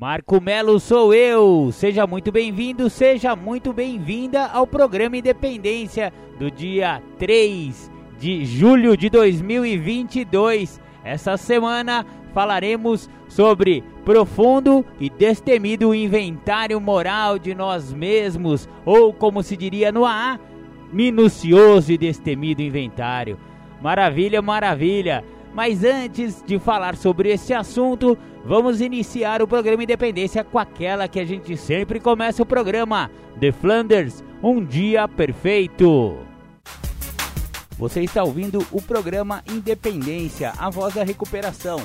Marco Melo sou eu. Seja muito bem-vindo, seja muito bem-vinda ao programa Independência do dia 3 de julho de 2022. Essa semana falaremos sobre profundo e destemido inventário moral de nós mesmos, ou como se diria no AA, minucioso e destemido inventário. Maravilha, maravilha! Mas antes de falar sobre esse assunto, vamos iniciar o programa Independência com aquela que a gente sempre começa o programa: The Flanders Um Dia Perfeito. Você está ouvindo o programa Independência, a voz da recuperação.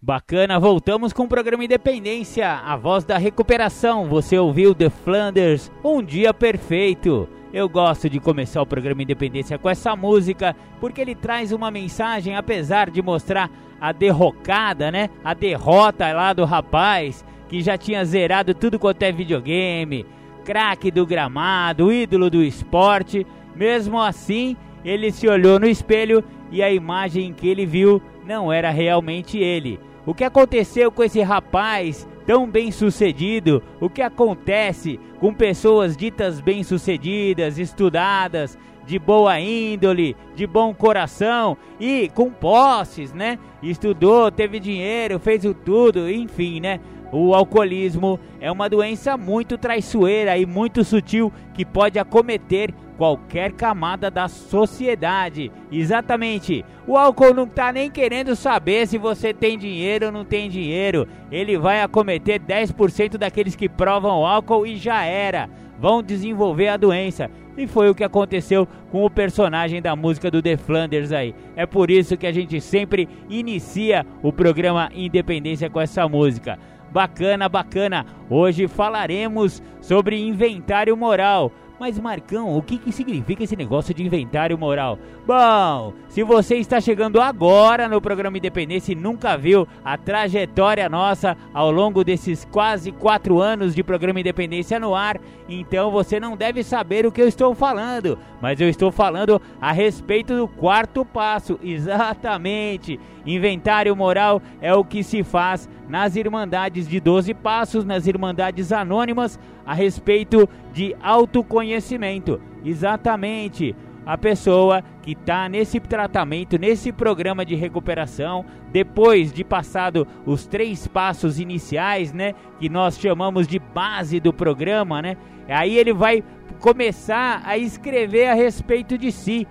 Bacana, voltamos com o programa Independência, a voz da recuperação. Você ouviu The Flanders Um Dia Perfeito. Eu gosto de começar o programa Independência com essa música, porque ele traz uma mensagem, apesar de mostrar a derrocada, né? A derrota lá do rapaz que já tinha zerado tudo quanto é videogame, craque do gramado, ídolo do esporte. Mesmo assim, ele se olhou no espelho e a imagem que ele viu não era realmente ele. O que aconteceu com esse rapaz tão bem sucedido? O que acontece com pessoas ditas bem-sucedidas, estudadas, de boa índole, de bom coração e com posses, né? Estudou, teve dinheiro, fez o tudo, enfim, né? O alcoolismo é uma doença muito traiçoeira e muito sutil que pode acometer qualquer camada da sociedade. Exatamente. O álcool não está nem querendo saber se você tem dinheiro ou não tem dinheiro. Ele vai acometer 10% daqueles que provam álcool e já era. Vão desenvolver a doença. E foi o que aconteceu com o personagem da música do The Flanders aí. É por isso que a gente sempre inicia o programa Independência com essa música. Bacana, bacana. Hoje falaremos sobre inventário moral. Mas Marcão, o que, que significa esse negócio de inventário moral? Bom, se você está chegando agora no programa Independência e nunca viu a trajetória nossa ao longo desses quase quatro anos de programa Independência no ar, então você não deve saber o que eu estou falando. Mas eu estou falando a respeito do quarto passo, exatamente. Inventário moral é o que se faz nas Irmandades de 12 Passos, nas Irmandades Anônimas, a respeito de autoconhecimento. Exatamente. A pessoa que está nesse tratamento, nesse programa de recuperação, depois de passado os três passos iniciais, né, que nós chamamos de base do programa, né, aí ele vai começar a escrever a respeito de si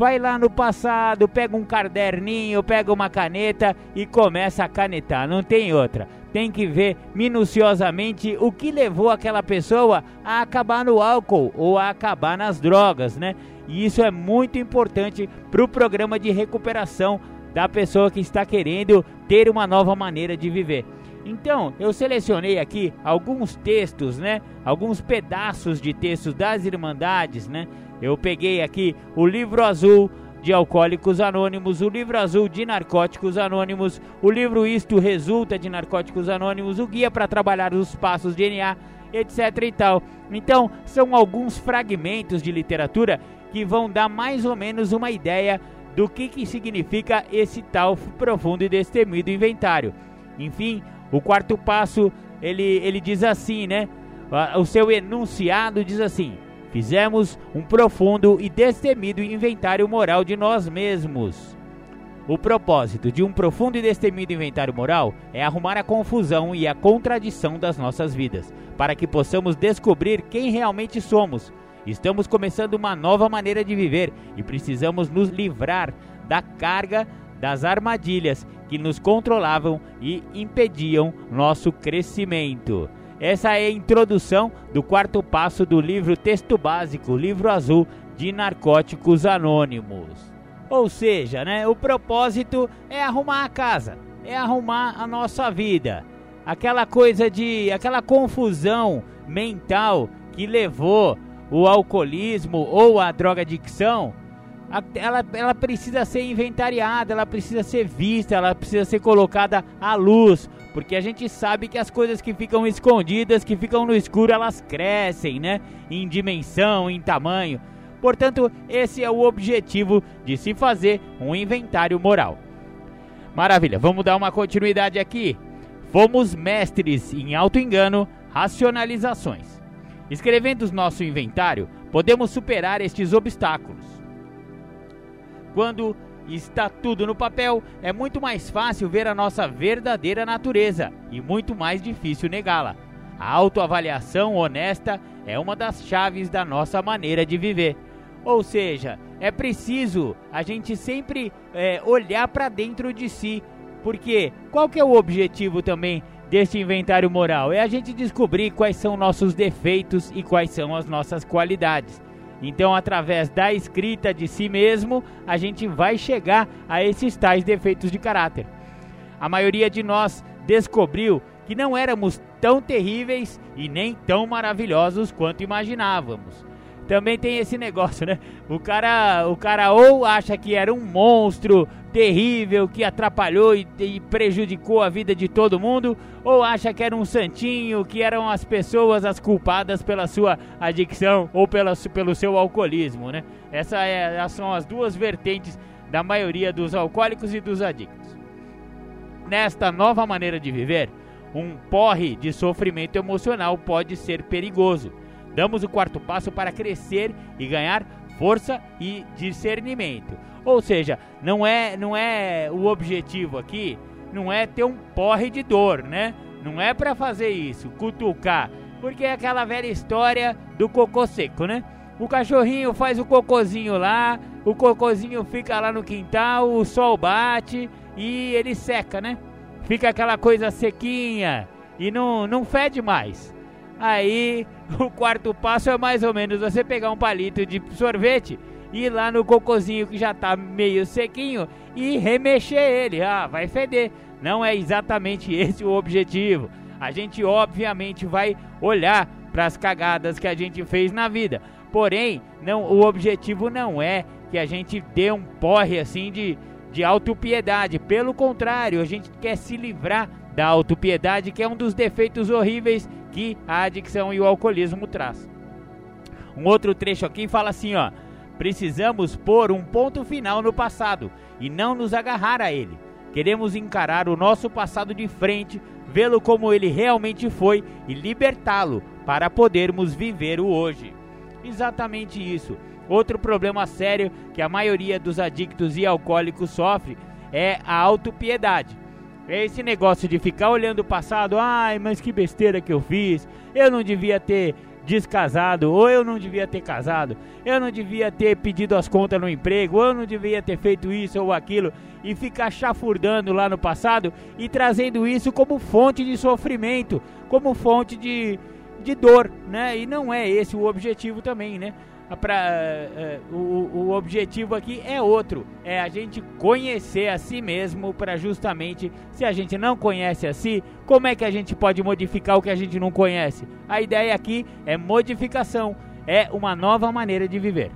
vai lá no passado, pega um caderninho, pega uma caneta e começa a canetar. Não tem outra. Tem que ver minuciosamente o que levou aquela pessoa a acabar no álcool ou a acabar nas drogas, né? E isso é muito importante para o programa de recuperação da pessoa que está querendo ter uma nova maneira de viver. Então, eu selecionei aqui alguns textos, né? Alguns pedaços de textos das Irmandades, né? Eu peguei aqui o livro azul de Alcoólicos Anônimos, o livro azul de Narcóticos Anônimos, o livro Isto Resulta de Narcóticos Anônimos, o guia para trabalhar os passos de NA, etc e tal. Então, são alguns fragmentos de literatura que vão dar mais ou menos uma ideia do que, que significa esse tal profundo e destemido inventário. Enfim, o quarto passo, ele, ele diz assim, né? O seu enunciado diz assim: Fizemos um profundo e destemido inventário moral de nós mesmos. O propósito de um profundo e destemido inventário moral é arrumar a confusão e a contradição das nossas vidas, para que possamos descobrir quem realmente somos. Estamos começando uma nova maneira de viver e precisamos nos livrar da carga das armadilhas que nos controlavam e impediam nosso crescimento. Essa é a introdução do quarto passo do livro Texto Básico, livro azul de Narcóticos Anônimos. Ou seja, né, o propósito é arrumar a casa, é arrumar a nossa vida. aquela coisa de. aquela confusão mental que levou o alcoolismo ou a droga adicção, ela, ela precisa ser inventariada, ela precisa ser vista, ela precisa ser colocada à luz, porque a gente sabe que as coisas que ficam escondidas, que ficam no escuro, elas crescem, né? Em dimensão, em tamanho. Portanto, esse é o objetivo de se fazer um inventário moral. Maravilha, vamos dar uma continuidade aqui. Fomos mestres em auto-engano, racionalizações. Escrevendo nosso inventário, podemos superar estes obstáculos. Quando está tudo no papel, é muito mais fácil ver a nossa verdadeira natureza e muito mais difícil negá-la. A autoavaliação honesta é uma das chaves da nossa maneira de viver. Ou seja, é preciso a gente sempre é, olhar para dentro de si, porque qual que é o objetivo também deste inventário moral? É a gente descobrir quais são nossos defeitos e quais são as nossas qualidades. Então, através da escrita de si mesmo, a gente vai chegar a esses tais defeitos de caráter. A maioria de nós descobriu que não éramos tão terríveis e nem tão maravilhosos quanto imaginávamos também tem esse negócio, né? O cara, o cara ou acha que era um monstro terrível que atrapalhou e, e, prejudicou a vida de todo mundo, ou acha que era um santinho, que eram as pessoas as culpadas pela sua adicção ou pela, pelo seu alcoolismo, né? Essas é, são as duas vertentes da maioria dos alcoólicos e dos adictos. Nesta nova maneira de viver, um porre de sofrimento emocional pode ser perigoso Damos o quarto passo para crescer e ganhar força e discernimento. Ou seja, não é, não é o objetivo aqui, não é ter um porre de dor, né? Não é para fazer isso, cutucar, porque é aquela velha história do cocô seco, né? O cachorrinho faz o cocôzinho lá, o cocôzinho fica lá no quintal, o sol bate e ele seca, né? Fica aquela coisa sequinha e não, não fede mais. Aí o quarto passo é mais ou menos você pegar um palito de sorvete ir lá no cocôzinho que já tá meio sequinho e remexer ele. Ah, vai feder. Não é exatamente esse o objetivo. A gente obviamente vai olhar para as cagadas que a gente fez na vida. Porém, não, o objetivo não é que a gente dê um porre assim de, de autopiedade. Pelo contrário, a gente quer se livrar da autopiedade, que é um dos defeitos horríveis que a adicção e o alcoolismo traz. Um outro trecho aqui fala assim, ó: Precisamos pôr um ponto final no passado e não nos agarrar a ele. Queremos encarar o nosso passado de frente, vê-lo como ele realmente foi e libertá-lo para podermos viver o hoje. Exatamente isso. Outro problema sério que a maioria dos adictos e alcoólicos sofre é a autopiedade. É esse negócio de ficar olhando o passado, ai, mas que besteira que eu fiz. Eu não devia ter descasado, ou eu não devia ter casado, eu não devia ter pedido as contas no emprego, ou eu não devia ter feito isso ou aquilo, e ficar chafurdando lá no passado e trazendo isso como fonte de sofrimento, como fonte de, de dor, né? E não é esse o objetivo também, né? Pra, é, o, o objetivo aqui é outro, é a gente conhecer a si mesmo para justamente, se a gente não conhece a si, como é que a gente pode modificar o que a gente não conhece? A ideia aqui é modificação, é uma nova maneira de viver.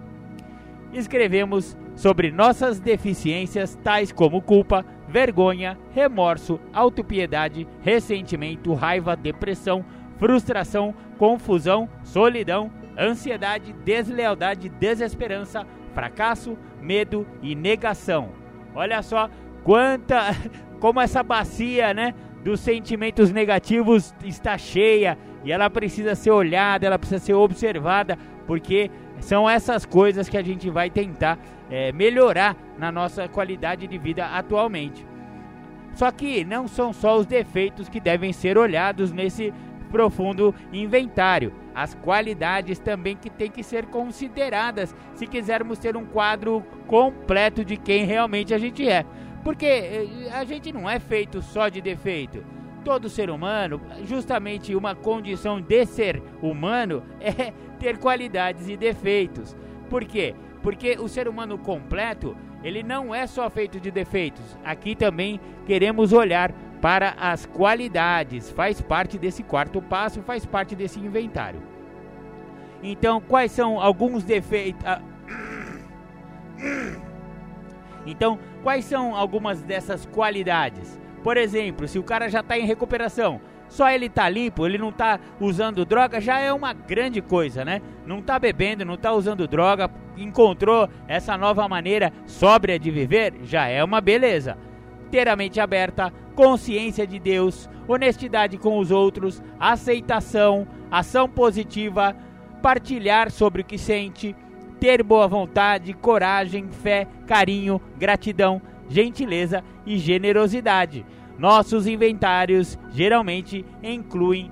Escrevemos sobre nossas deficiências tais como culpa, vergonha, remorso, autopiedade, ressentimento, raiva, depressão, frustração, confusão, solidão, ansiedade, deslealdade, desesperança, fracasso, medo e negação. Olha só quanta como essa bacia, né, dos sentimentos negativos está cheia e ela precisa ser olhada, ela precisa ser observada, porque são essas coisas que a gente vai tentar é, melhorar na nossa qualidade de vida atualmente. Só que não são só os defeitos que devem ser olhados nesse profundo inventário. As qualidades também que têm que ser consideradas se quisermos ter um quadro completo de quem realmente a gente é. Porque eh, a gente não é feito só de defeito. Todo ser humano, justamente uma condição de ser humano é ter qualidades e defeitos. Por quê? Porque o ser humano completo, ele não é só feito de defeitos. Aqui também queremos olhar para as qualidades, faz parte desse quarto passo, faz parte desse inventário. Então, quais são alguns defeitos? Ah, então, quais são algumas dessas qualidades? Por exemplo, se o cara já está em recuperação, só ele tá limpo, ele não tá usando droga, já é uma grande coisa, né? Não tá bebendo, não tá usando droga, encontrou essa nova maneira sóbria de viver, já é uma beleza. Inteiramente aberta, consciência de Deus, honestidade com os outros, aceitação, ação positiva, partilhar sobre o que sente, ter boa vontade, coragem, fé, carinho, gratidão, gentileza e generosidade. Nossos inventários geralmente incluem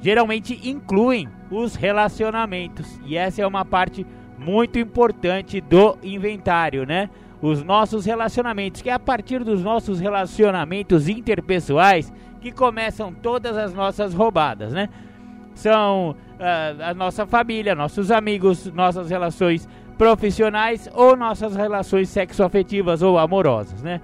geralmente incluem os relacionamentos e essa é uma parte muito importante do inventário, né? Os nossos relacionamentos, que é a partir dos nossos relacionamentos interpessoais que começam todas as nossas roubadas, né? São uh, a nossa família, nossos amigos, nossas relações profissionais ou nossas relações sexoafetivas ou amorosas, né?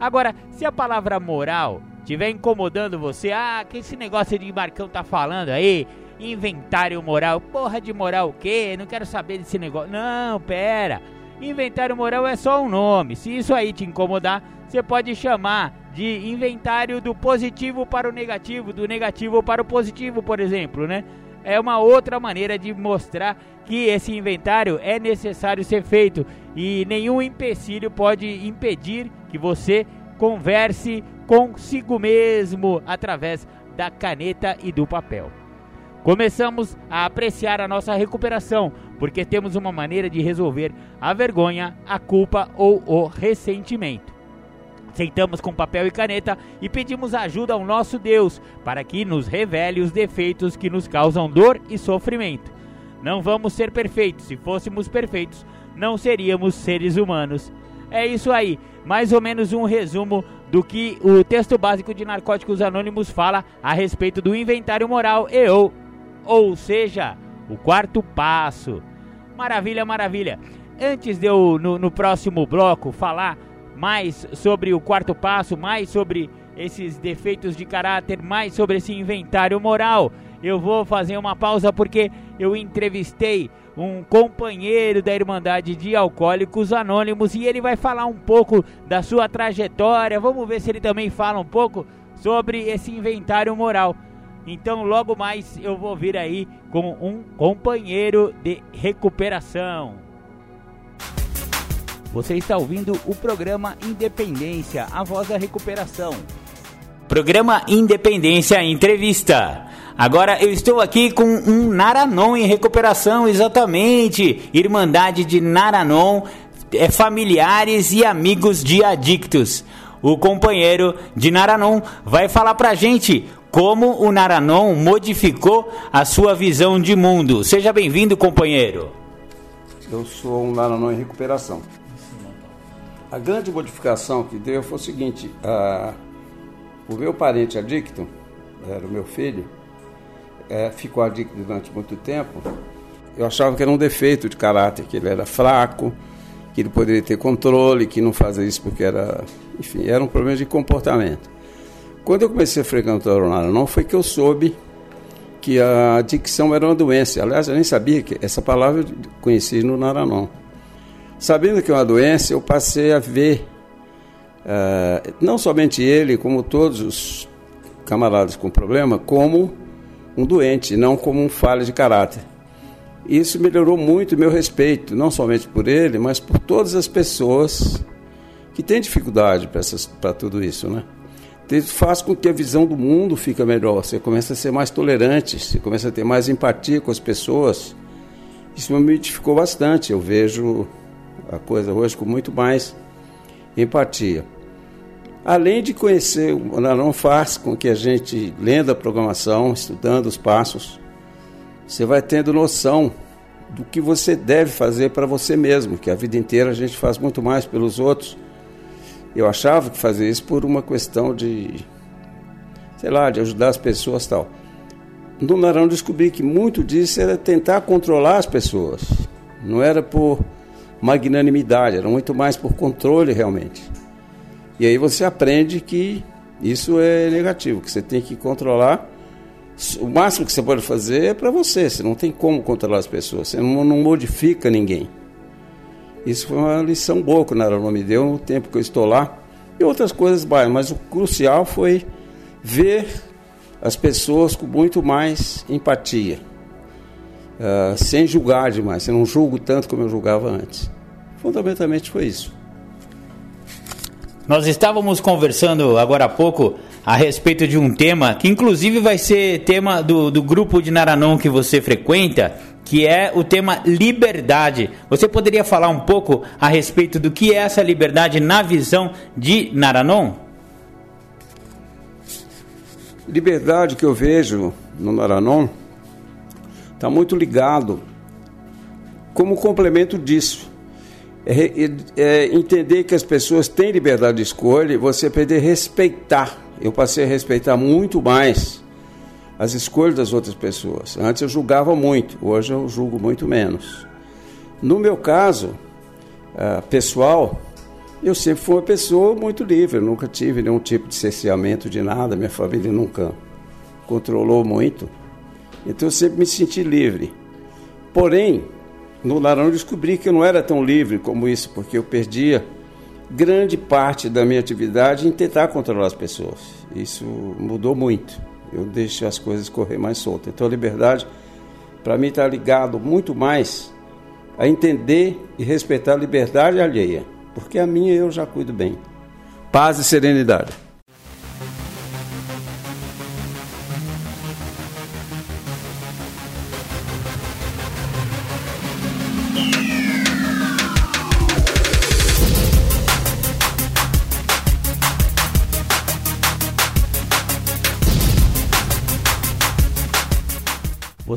Agora, se a palavra moral estiver incomodando você, ah, que esse negócio de Marcão tá falando aí, inventário moral, porra de moral o quê? Não quero saber desse negócio. Não, pera. Inventário moral é só um nome. Se isso aí te incomodar, você pode chamar de inventário do positivo para o negativo, do negativo para o positivo, por exemplo, né? É uma outra maneira de mostrar que esse inventário é necessário ser feito e nenhum empecilho pode impedir que você converse consigo mesmo através da caneta e do papel. Começamos a apreciar a nossa recuperação, porque temos uma maneira de resolver a vergonha, a culpa ou o ressentimento. Sentamos com papel e caneta e pedimos ajuda ao nosso Deus para que nos revele os defeitos que nos causam dor e sofrimento. Não vamos ser perfeitos. Se fôssemos perfeitos, não seríamos seres humanos. É isso aí, mais ou menos um resumo do que o texto básico de Narcóticos Anônimos fala a respeito do inventário moral e ou, ou seja, o quarto passo. Maravilha, maravilha. Antes de eu, no, no próximo bloco, falar mais sobre o quarto passo, mais sobre esses defeitos de caráter, mais sobre esse inventário moral, eu vou fazer uma pausa porque eu entrevistei um companheiro da Irmandade de Alcoólicos Anônimos e ele vai falar um pouco da sua trajetória. Vamos ver se ele também fala um pouco sobre esse inventário moral. Então, logo mais eu vou vir aí com um companheiro de recuperação. Você está ouvindo o programa Independência, a voz da recuperação. Programa Independência Entrevista. Agora eu estou aqui com um Naranon em recuperação, exatamente. Irmandade de Naranon, é, familiares e amigos de adictos. O companheiro de Naranon vai falar pra gente como o Naranon modificou a sua visão de mundo. Seja bem-vindo, companheiro. Eu sou um Naranon em recuperação. A grande modificação que deu foi o seguinte: a, o meu parente adicto, era o meu filho, é, ficou adicto durante muito tempo, eu achava que era um defeito de caráter, que ele era fraco, que ele poderia ter controle, que não fazia isso porque era. Enfim, era um problema de comportamento. Quando eu comecei a frequentar o não foi que eu soube que a adicção era uma doença. Aliás, eu nem sabia que essa palavra eu conheci no Naranon. Sabendo que é uma doença, eu passei a ver, uh, não somente ele, como todos os camaradas com problema, como um doente, não como um falha de caráter. Isso melhorou muito o meu respeito, não somente por ele, mas por todas as pessoas que têm dificuldade para tudo isso, né? Isso faz com que a visão do mundo fica melhor. Você começa a ser mais tolerante, você começa a ter mais empatia com as pessoas. Isso me edificou bastante. Eu vejo a coisa hoje com muito mais empatia. Além de conhecer, não faz com que a gente, lendo a programação, estudando os passos, você vai tendo noção do que você deve fazer para você mesmo, que a vida inteira a gente faz muito mais pelos outros. Eu achava que fazia isso por uma questão de, sei lá, de ajudar as pessoas tal. No Narão descobri que muito disso era tentar controlar as pessoas. Não era por magnanimidade, era muito mais por controle realmente. E aí você aprende que Isso é negativo, que você tem que controlar. O máximo que você pode fazer é para você, você não tem como controlar as pessoas, você não, não modifica ninguém. Isso foi uma lição boa que o Naranon me deu no tempo que eu estou lá. E outras coisas, mas o crucial foi ver as pessoas com muito mais empatia, uh, sem julgar demais. Eu não julgo tanto como eu julgava antes. Fundamentalmente foi isso. Nós estávamos conversando agora há pouco a respeito de um tema que, inclusive, vai ser tema do, do grupo de Naranon que você frequenta, que é o tema liberdade. Você poderia falar um pouco a respeito do que é essa liberdade na visão de Naranon? Liberdade que eu vejo no Naranon está muito ligado como complemento disso é, é, é, entender que as pessoas têm liberdade de escolha e você aprender a respeitar. Eu passei a respeitar muito mais as escolhas das outras pessoas. Antes eu julgava muito, hoje eu julgo muito menos. No meu caso, uh, pessoal, eu sempre fui uma pessoa muito livre, eu nunca tive nenhum tipo de cerceamento de nada, minha família nunca controlou muito. Então eu sempre me senti livre. Porém, no Larão descobri que eu não era tão livre como isso, porque eu perdia grande parte da minha atividade em tentar controlar as pessoas. Isso mudou muito. Eu deixo as coisas correr mais soltas. Então a liberdade, para mim, está ligado muito mais a entender e respeitar a liberdade alheia, porque a minha eu já cuido bem. Paz e serenidade.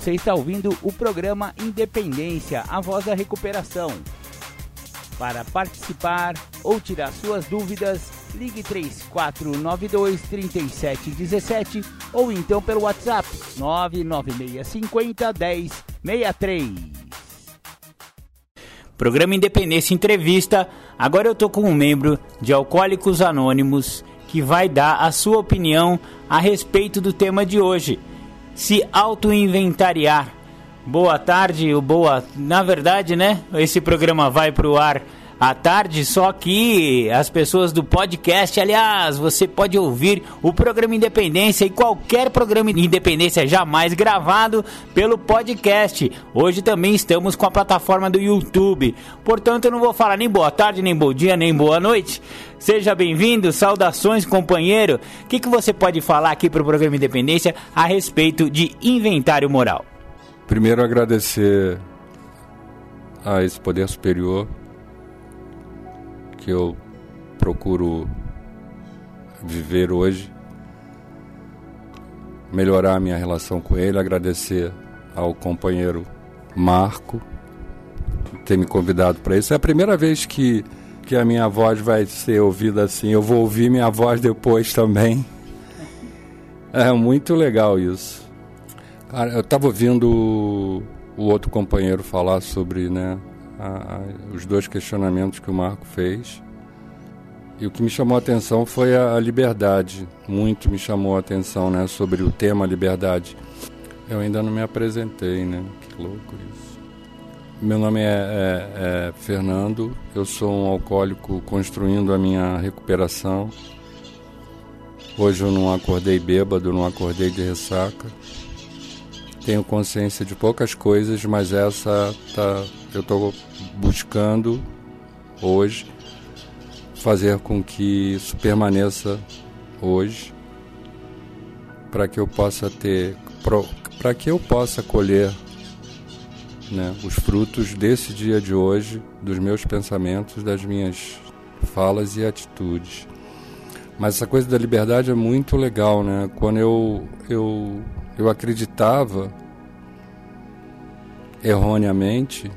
Você está ouvindo o programa Independência, a voz da recuperação. Para participar ou tirar suas dúvidas, ligue 3492 3717 ou então pelo WhatsApp 99650 1063. Programa Independência Entrevista. Agora eu tô com um membro de Alcoólicos Anônimos que vai dar a sua opinião a respeito do tema de hoje se auto-inventariar. Boa tarde, o boa. Na verdade, né? Esse programa vai para o ar à tarde, só que as pessoas do podcast, aliás, você pode ouvir o programa Independência e qualquer programa Independência jamais gravado pelo podcast. Hoje também estamos com a plataforma do YouTube. Portanto, eu não vou falar nem boa tarde, nem bom dia, nem boa noite. Seja bem-vindo, saudações, companheiro. O que, que você pode falar aqui para o programa Independência a respeito de inventário moral? Primeiro, agradecer a esse poder superior que eu procuro viver hoje, melhorar a minha relação com ele, agradecer ao companheiro Marco ter me convidado para isso. É a primeira vez que, que a minha voz vai ser ouvida assim. Eu vou ouvir minha voz depois também. É muito legal isso. Cara, eu estava ouvindo o outro companheiro falar sobre né, a, a, os dois questionamentos que o Marco fez. E o que me chamou a atenção foi a, a liberdade. Muito me chamou a atenção né, sobre o tema liberdade. Eu ainda não me apresentei, né? Que louco isso. Meu nome é, é, é Fernando, eu sou um alcoólico construindo a minha recuperação. Hoje eu não acordei bêbado, não acordei de ressaca. Tenho consciência de poucas coisas, mas essa tá, eu estou buscando hoje fazer com que isso permaneça hoje, para que eu possa ter, para que eu possa colher né, os frutos desse dia de hoje, dos meus pensamentos, das minhas falas e atitudes. Mas essa coisa da liberdade é muito legal, né? Quando eu, eu, eu acreditava erroneamente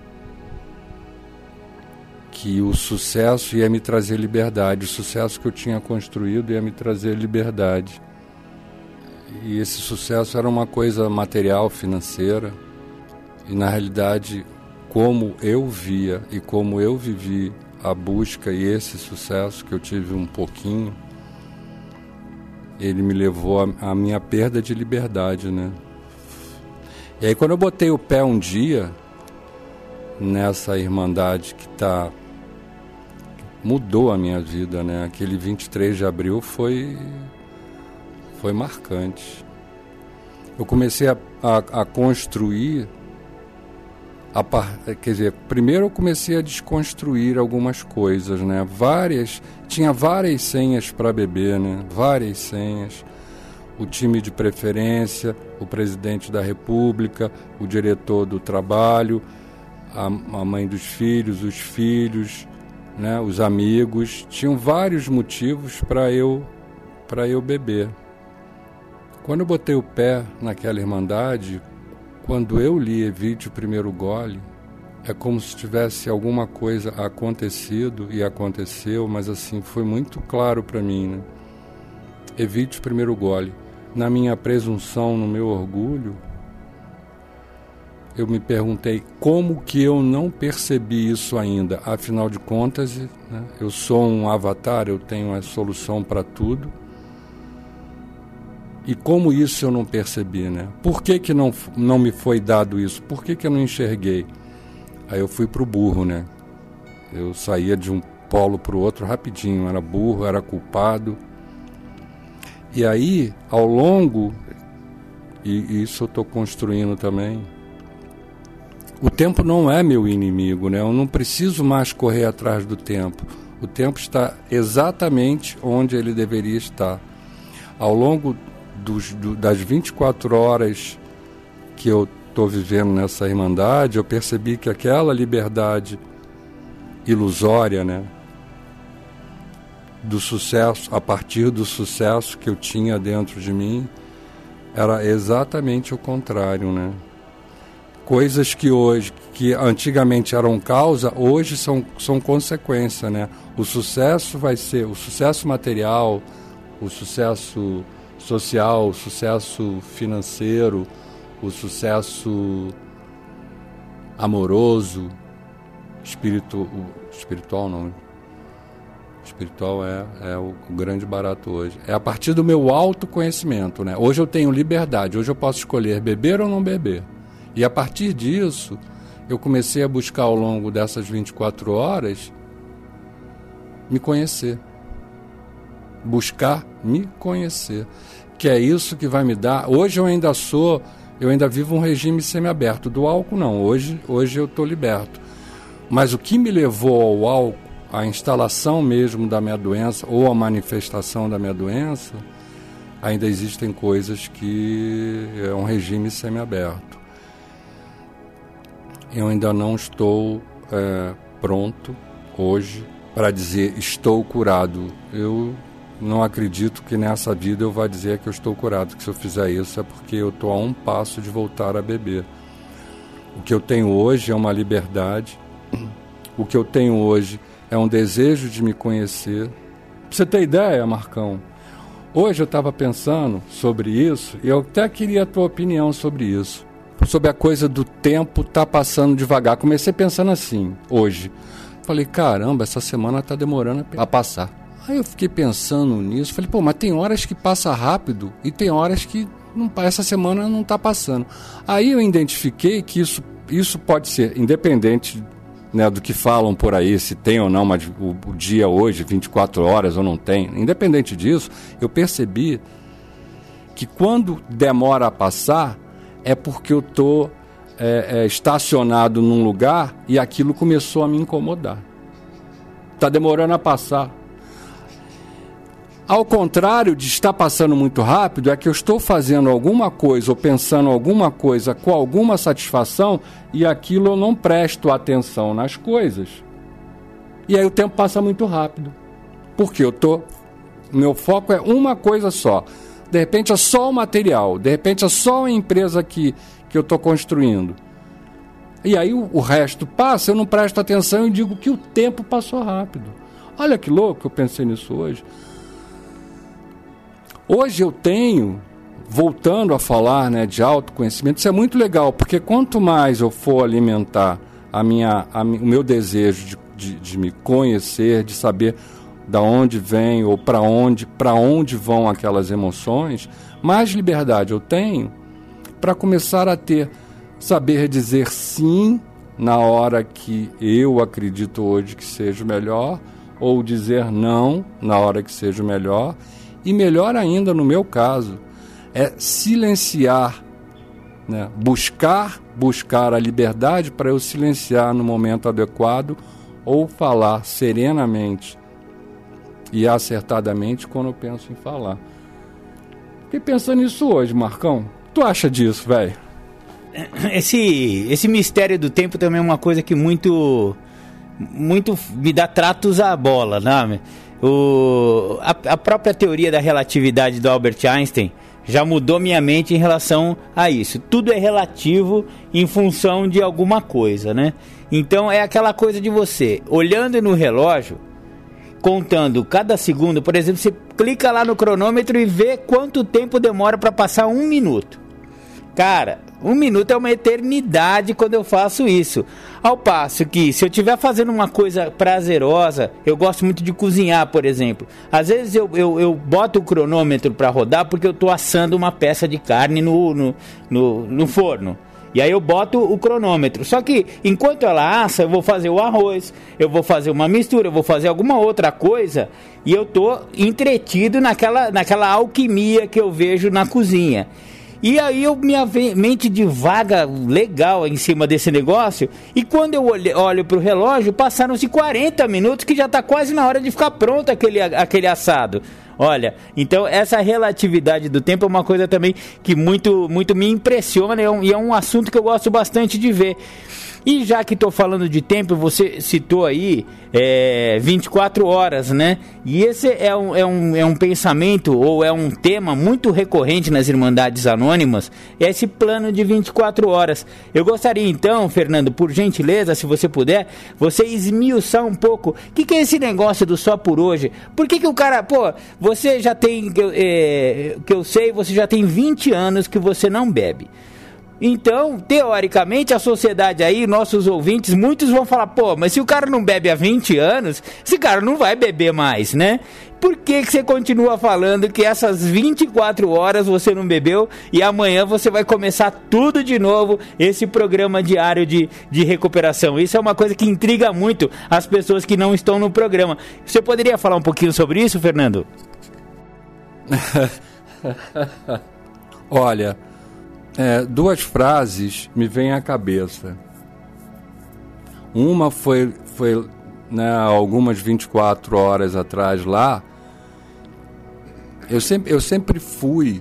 que o sucesso ia me trazer liberdade, o sucesso que eu tinha construído ia me trazer liberdade. E esse sucesso era uma coisa material, financeira, e na realidade, como eu via e como eu vivi a busca e esse sucesso que eu tive um pouquinho, ele me levou à minha perda de liberdade, né? E aí quando eu botei o pé um dia nessa irmandade que tá mudou a minha vida, né? Aquele 23 de abril foi foi marcante. Eu comecei a, a, a construir a quer dizer, primeiro eu comecei a desconstruir algumas coisas, né? Várias, tinha várias senhas para beber, né? Várias senhas. O time de preferência, o presidente da República, o diretor do trabalho, a, a mãe dos filhos, os filhos, né? Os amigos, tinham vários motivos para eu para eu beber. Quando eu botei o pé naquela irmandade, quando eu li Evite o Primeiro Gole, é como se tivesse alguma coisa acontecido e aconteceu, mas assim, foi muito claro para mim, né? Evite o primeiro gole. Na minha presunção, no meu orgulho, eu me perguntei como que eu não percebi isso ainda. Afinal de contas, né, eu sou um avatar, eu tenho a solução para tudo. E como isso eu não percebi, né? Por que, que não, não me foi dado isso? Por que, que eu não enxerguei? Aí eu fui para o burro, né? Eu saía de um polo para o outro rapidinho. Era burro, era culpado. E aí, ao longo, e isso eu estou construindo também, o tempo não é meu inimigo, né? Eu não preciso mais correr atrás do tempo. O tempo está exatamente onde ele deveria estar. Ao longo dos, do, das 24 horas que eu estou vivendo nessa irmandade, eu percebi que aquela liberdade ilusória, né, do sucesso, a partir do sucesso que eu tinha dentro de mim, era exatamente o contrário, né? Coisas que hoje, que antigamente eram causa, hoje são, são consequência, né? O sucesso vai ser, o sucesso material, o sucesso social, o sucesso financeiro, o sucesso amoroso, espiritu, espiritual não. Espiritual é, é o, grande barato hoje. É a partir do meu autoconhecimento, né? Hoje eu tenho liberdade, hoje eu posso escolher beber ou não beber. E a partir disso, eu comecei a buscar ao longo dessas 24 horas me conhecer. Buscar me conhecer que é isso que vai me dar. Hoje eu ainda sou, eu ainda vivo um regime semiaberto. Do álcool não, hoje, hoje eu estou liberto. Mas o que me levou ao álcool, a instalação mesmo da minha doença ou a manifestação da minha doença, ainda existem coisas que é um regime semiaberto. Eu ainda não estou é, pronto hoje para dizer estou curado. Eu não acredito que nessa vida eu vá dizer que eu estou curado, que se eu fizer isso é porque eu estou a um passo de voltar a beber. O que eu tenho hoje é uma liberdade, o que eu tenho hoje é um desejo de me conhecer. Pra você ter ideia, Marcão, hoje eu estava pensando sobre isso e eu até queria a tua opinião sobre isso. Sobre a coisa do tempo tá passando devagar. Comecei pensando assim, hoje. Falei, caramba, essa semana está demorando a passar. Aí eu fiquei pensando nisso, falei, pô, mas tem horas que passa rápido e tem horas que não, essa semana não está passando. Aí eu identifiquei que isso, isso pode ser, independente né, do que falam por aí, se tem ou não mas o, o dia hoje, 24 horas ou não tem, independente disso, eu percebi que quando demora a passar é porque eu estou é, é, estacionado num lugar e aquilo começou a me incomodar. Está demorando a passar. Ao contrário de estar passando muito rápido, é que eu estou fazendo alguma coisa ou pensando alguma coisa com alguma satisfação e aquilo eu não presto atenção nas coisas. E aí o tempo passa muito rápido. Porque eu tô meu foco é uma coisa só. De repente é só o material, de repente é só a empresa que, que eu estou construindo. E aí o, o resto passa, eu não presto atenção e digo que o tempo passou rápido. Olha que louco, eu pensei nisso hoje. Hoje eu tenho, voltando a falar né, de autoconhecimento, isso é muito legal, porque quanto mais eu for alimentar a minha, a, o meu desejo de, de, de me conhecer, de saber da onde vem ou para onde, para onde vão aquelas emoções, mais liberdade eu tenho para começar a ter saber dizer sim na hora que eu acredito hoje que seja melhor ou dizer não na hora que seja melhor e melhor ainda no meu caso é silenciar né? buscar buscar a liberdade para eu silenciar no momento adequado ou falar serenamente e acertadamente quando eu penso em falar. Fiquei pensando nisso hoje, Marcão. Tu acha disso, velho? Esse, esse mistério do tempo também é uma coisa que muito muito me dá tratos à bola, né? O, a, a própria teoria da relatividade do Albert Einstein já mudou minha mente em relação a isso. Tudo é relativo em função de alguma coisa, né? Então é aquela coisa de você olhando no relógio, contando cada segundo, por exemplo, você clica lá no cronômetro e vê quanto tempo demora para passar um minuto. Cara, um minuto é uma eternidade quando eu faço isso. Ao passo que, se eu estiver fazendo uma coisa prazerosa, eu gosto muito de cozinhar, por exemplo. Às vezes eu, eu, eu boto o cronômetro para rodar porque eu estou assando uma peça de carne no, no, no, no forno. E aí eu boto o cronômetro. Só que enquanto ela assa, eu vou fazer o arroz, eu vou fazer uma mistura, eu vou fazer alguma outra coisa e eu tô entretido naquela, naquela alquimia que eu vejo na cozinha. E aí eu, minha mente divaga legal em cima desse negócio. E quando eu olho, olho para o relógio, passaram-se 40 minutos que já está quase na hora de ficar pronto aquele, aquele assado. Olha, então essa relatividade do tempo é uma coisa também que muito, muito me impressiona e é um é assunto que eu gosto bastante de ver. E já que estou falando de tempo, você citou aí é, 24 horas, né? E esse é um, é, um, é um pensamento ou é um tema muito recorrente nas Irmandades Anônimas, é esse plano de 24 horas. Eu gostaria então, Fernando, por gentileza, se você puder, você esmiuçar um pouco o que, que é esse negócio do só por hoje. Por que, que o cara, pô, você já tem, é, que eu sei, você já tem 20 anos que você não bebe. Então, teoricamente, a sociedade aí, nossos ouvintes, muitos vão falar, pô, mas se o cara não bebe há 20 anos, esse cara não vai beber mais, né? Por que, que você continua falando que essas 24 horas você não bebeu e amanhã você vai começar tudo de novo, esse programa diário de, de recuperação? Isso é uma coisa que intriga muito as pessoas que não estão no programa. Você poderia falar um pouquinho sobre isso, Fernando? Olha, é, duas frases me vêm à cabeça. Uma foi, foi né, algumas 24 horas atrás lá. Eu sempre, eu sempre fui,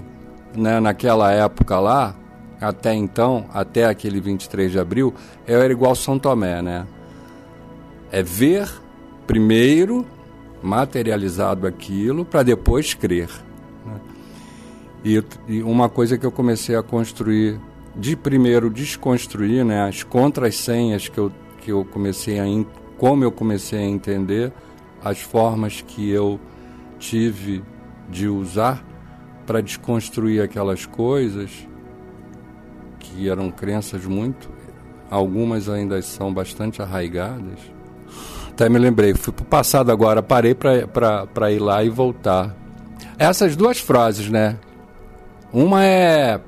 né, naquela época lá, até então, até aquele 23 de abril, eu era igual São Tomé, né? É ver primeiro materializado aquilo para depois crer. E, e, uma coisa que eu comecei a construir, de primeiro desconstruir, né, as contrassenhas que eu, que eu comecei a, como eu comecei a entender, as formas que eu tive de usar para desconstruir aquelas coisas que eram crenças muito, algumas ainda são bastante arraigadas. Até me lembrei, fui para o passado agora, parei para ir lá e voltar. Essas duas frases, né? Uma é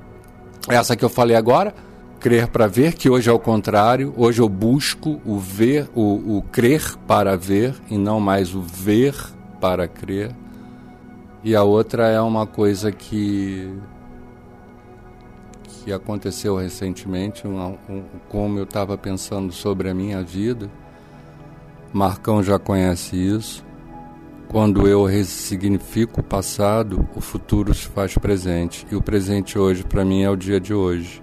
essa que eu falei agora, crer para ver, que hoje é o contrário. Hoje eu busco o ver, o, o crer para ver e não mais o ver para crer. E a outra é uma coisa que que aconteceu recentemente, um, um, como eu estava pensando sobre a minha vida. Marcão já conhece isso. Quando eu ressignifico o passado, o futuro se faz presente. E o presente hoje, para mim, é o dia de hoje.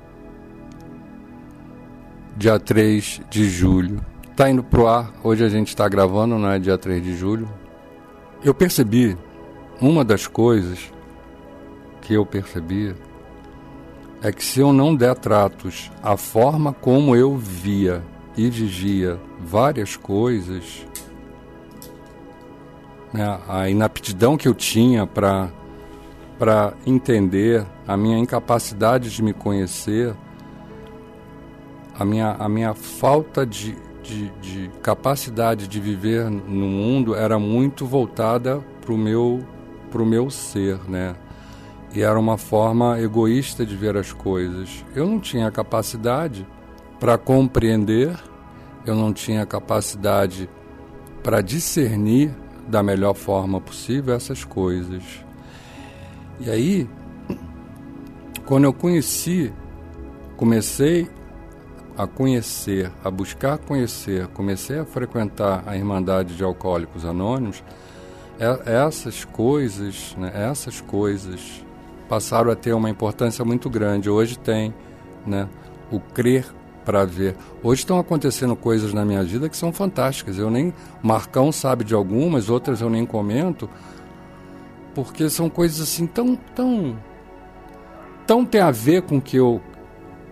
Dia 3 de julho. Tá indo pro ar. Hoje a gente está gravando, não é dia 3 de julho. Eu percebi, uma das coisas que eu percebi é que se eu não der tratos à forma como eu via e vigia várias coisas, né, a inaptidão que eu tinha para para entender a minha incapacidade de me conhecer, a minha, a minha falta de de, de capacidade de viver no mundo era muito voltada para o meu, pro meu ser, né? E era uma forma egoísta de ver as coisas. Eu não tinha capacidade para compreender, eu não tinha capacidade para discernir da melhor forma possível essas coisas. E aí, quando eu conheci, comecei a conhecer, a buscar conhecer, comecei a frequentar a Irmandade de Alcoólicos Anônimos, é, essas coisas, né, essas coisas passaram a ter uma importância muito grande. Hoje tem né, o crer para ver. Hoje estão acontecendo coisas na minha vida que são fantásticas. Eu nem Marcão sabe de algumas, outras eu nem comento, porque são coisas assim tão tão tão tem a ver com que eu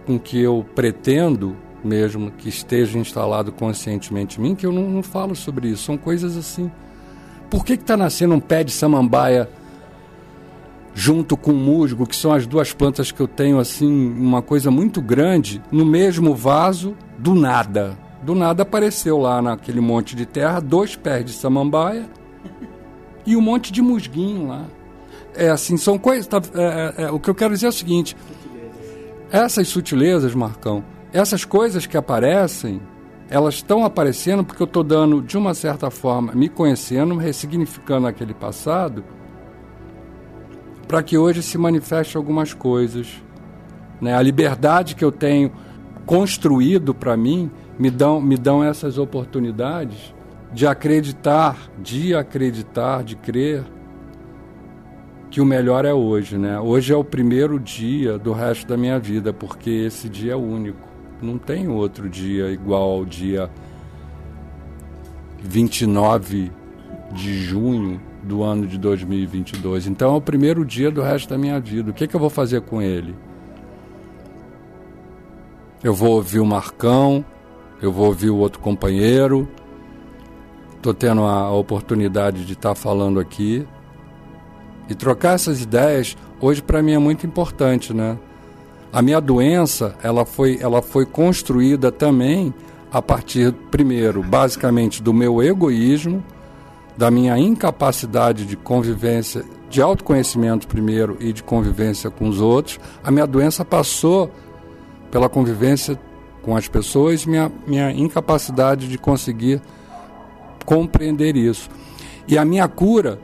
com que eu pretendo mesmo que esteja instalado conscientemente em mim que eu não, não falo sobre isso. São coisas assim. Por que está nascendo um pé de samambaia junto com musgo, que são as duas plantas que eu tenho assim, uma coisa muito grande, no mesmo vaso, do nada. Do nada apareceu lá naquele monte de terra dois pés de samambaia e um monte de musguinho lá. É assim, são coisas. Tá, é, é, é, o que eu quero dizer é o seguinte: essas sutilezas, Marcão, essas coisas que aparecem, elas estão aparecendo porque eu estou dando, de uma certa forma, me conhecendo, ressignificando aquele passado para que hoje se manifeste algumas coisas. Né? A liberdade que eu tenho construído para mim me dão, me dão essas oportunidades de acreditar, de acreditar, de crer que o melhor é hoje, né? Hoje é o primeiro dia do resto da minha vida, porque esse dia é único. Não tem outro dia igual ao dia 29 de junho do ano de 2022. Então é o primeiro dia do resto da minha vida. O que, é que eu vou fazer com ele? Eu vou ouvir o Marcão, eu vou ouvir o outro companheiro. Estou tendo a oportunidade de estar tá falando aqui. E trocar essas ideias, hoje para mim é muito importante, né? A minha doença, ela foi, ela foi construída também a partir, primeiro, basicamente do meu egoísmo, da minha incapacidade de convivência, de autoconhecimento primeiro e de convivência com os outros, a minha doença passou pela convivência com as pessoas, minha, minha incapacidade de conseguir compreender isso. E a minha cura,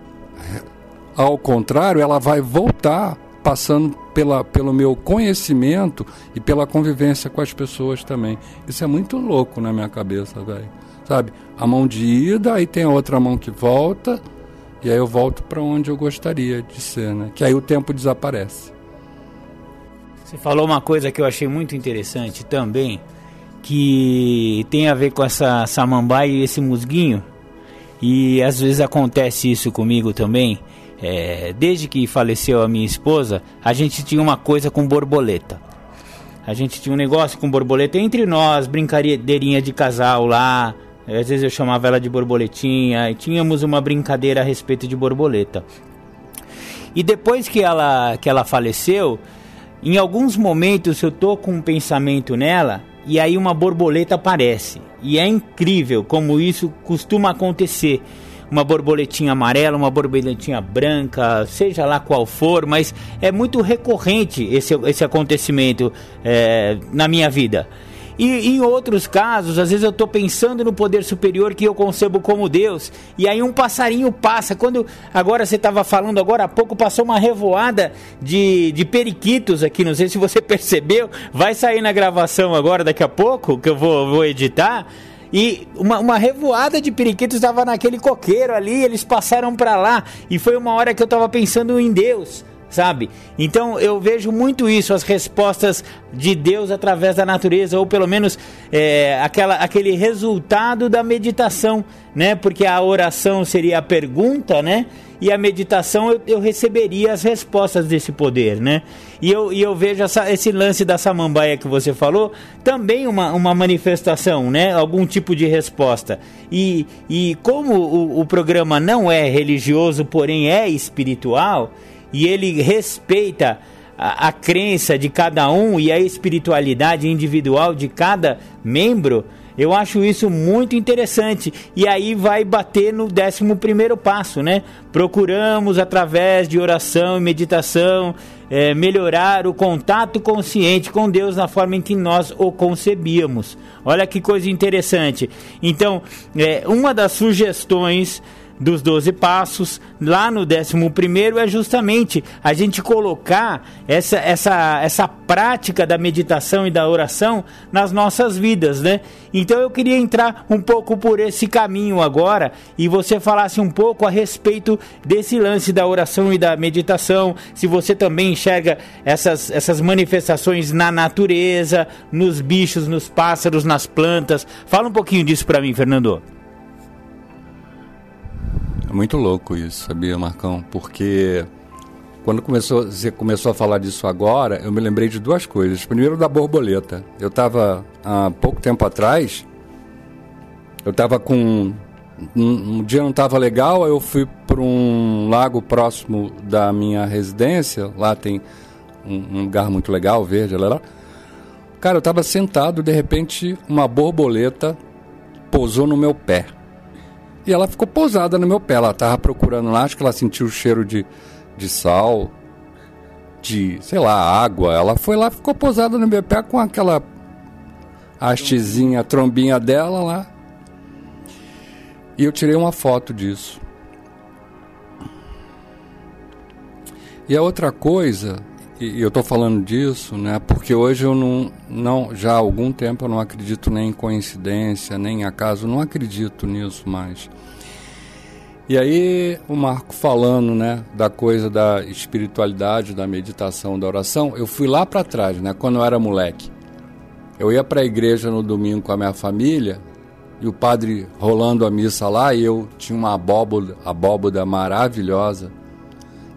ao contrário, ela vai voltar passando pela, pelo meu conhecimento e pela convivência com as pessoas também. Isso é muito louco na minha cabeça, velho sabe? A mão de ida, aí tem a outra mão que volta, e aí eu volto para onde eu gostaria de ser, né? Que aí o tempo desaparece. Você falou uma coisa que eu achei muito interessante também, que tem a ver com essa samambaia e esse musguinho. E às vezes acontece isso comigo também. É, desde que faleceu a minha esposa, a gente tinha uma coisa com borboleta. A gente tinha um negócio com borboleta entre nós, brincadeirinha de casal lá, às vezes eu chamava ela de borboletinha e tínhamos uma brincadeira a respeito de borboleta. E depois que ela, que ela faleceu, em alguns momentos eu tô com um pensamento nela e aí uma borboleta aparece. E é incrível como isso costuma acontecer. Uma borboletinha amarela, uma borboletinha branca, seja lá qual for, mas é muito recorrente esse, esse acontecimento é, na minha vida. E em outros casos, às vezes eu estou pensando no poder superior que eu concebo como Deus, e aí um passarinho passa. Quando agora você estava falando, agora há pouco passou uma revoada de, de periquitos aqui, não sei se você percebeu, vai sair na gravação agora daqui a pouco, que eu vou, vou editar. E uma, uma revoada de periquitos estava naquele coqueiro ali, eles passaram para lá. E foi uma hora que eu estava pensando em Deus sabe? Então eu vejo muito isso, as respostas de Deus através da natureza, ou pelo menos é, aquela, aquele resultado da meditação, né? Porque a oração seria a pergunta, né? E a meditação eu, eu receberia as respostas desse poder, né? E eu, e eu vejo essa, esse lance da samambaia que você falou, também uma, uma manifestação, né? Algum tipo de resposta. E, e como o, o programa não é religioso, porém é espiritual, e ele respeita a, a, crença de cada um e a espiritualidade individual de cada membro, Eu acho isso muito interessante. E aí vai bater no décimo primeiro passo, né? Procuramos, através de oração e meditação, é, melhorar o contato consciente com Deus na forma em que nós o concebíamos. Olha que coisa interessante. Então, é, uma das sugestões dos 12 passos, lá no 11 primeiro é justamente a gente colocar essa, essa, essa prática da meditação e da oração nas nossas vidas, né? Então eu queria entrar um pouco por esse caminho agora e você falasse um pouco a respeito desse lance da oração e da meditação, se você também enxerga essas, essas manifestações na natureza, nos bichos, nos pássaros, nas plantas. Fala um pouquinho disso para mim, Fernando. É muito louco isso, sabia, Marcão? Porque quando começou, você começou a falar disso agora, eu me lembrei de duas coisas. Primeiro, da borboleta. Eu estava, há pouco tempo atrás, eu estava com. Um, um, dia não estava legal, eu fui para um lago próximo da minha residência. Lá tem um, um lugar muito legal, verde, lá, lá. Cara, eu estava sentado, de repente, uma borboleta pousou no meu pé. E ela ficou pousada no meu pé. Ela tava procurando lá, acho que ela sentiu o cheiro de, de sal, de, sei lá, água. Ela foi lá, ficou pousada no meu pé com aquela hastezinha, trombinha dela lá. E eu tirei uma foto disso. E a outra coisa, e eu estou falando disso, né, porque hoje eu não, não, já há algum tempo eu não acredito nem em coincidência, nem em acaso, não acredito nisso mais. E aí o Marco falando, né, da coisa da espiritualidade, da meditação, da oração, eu fui lá para trás, né, quando eu era moleque. Eu ia para a igreja no domingo com a minha família e o padre rolando a missa lá e eu tinha uma abóboda, abóboda maravilhosa.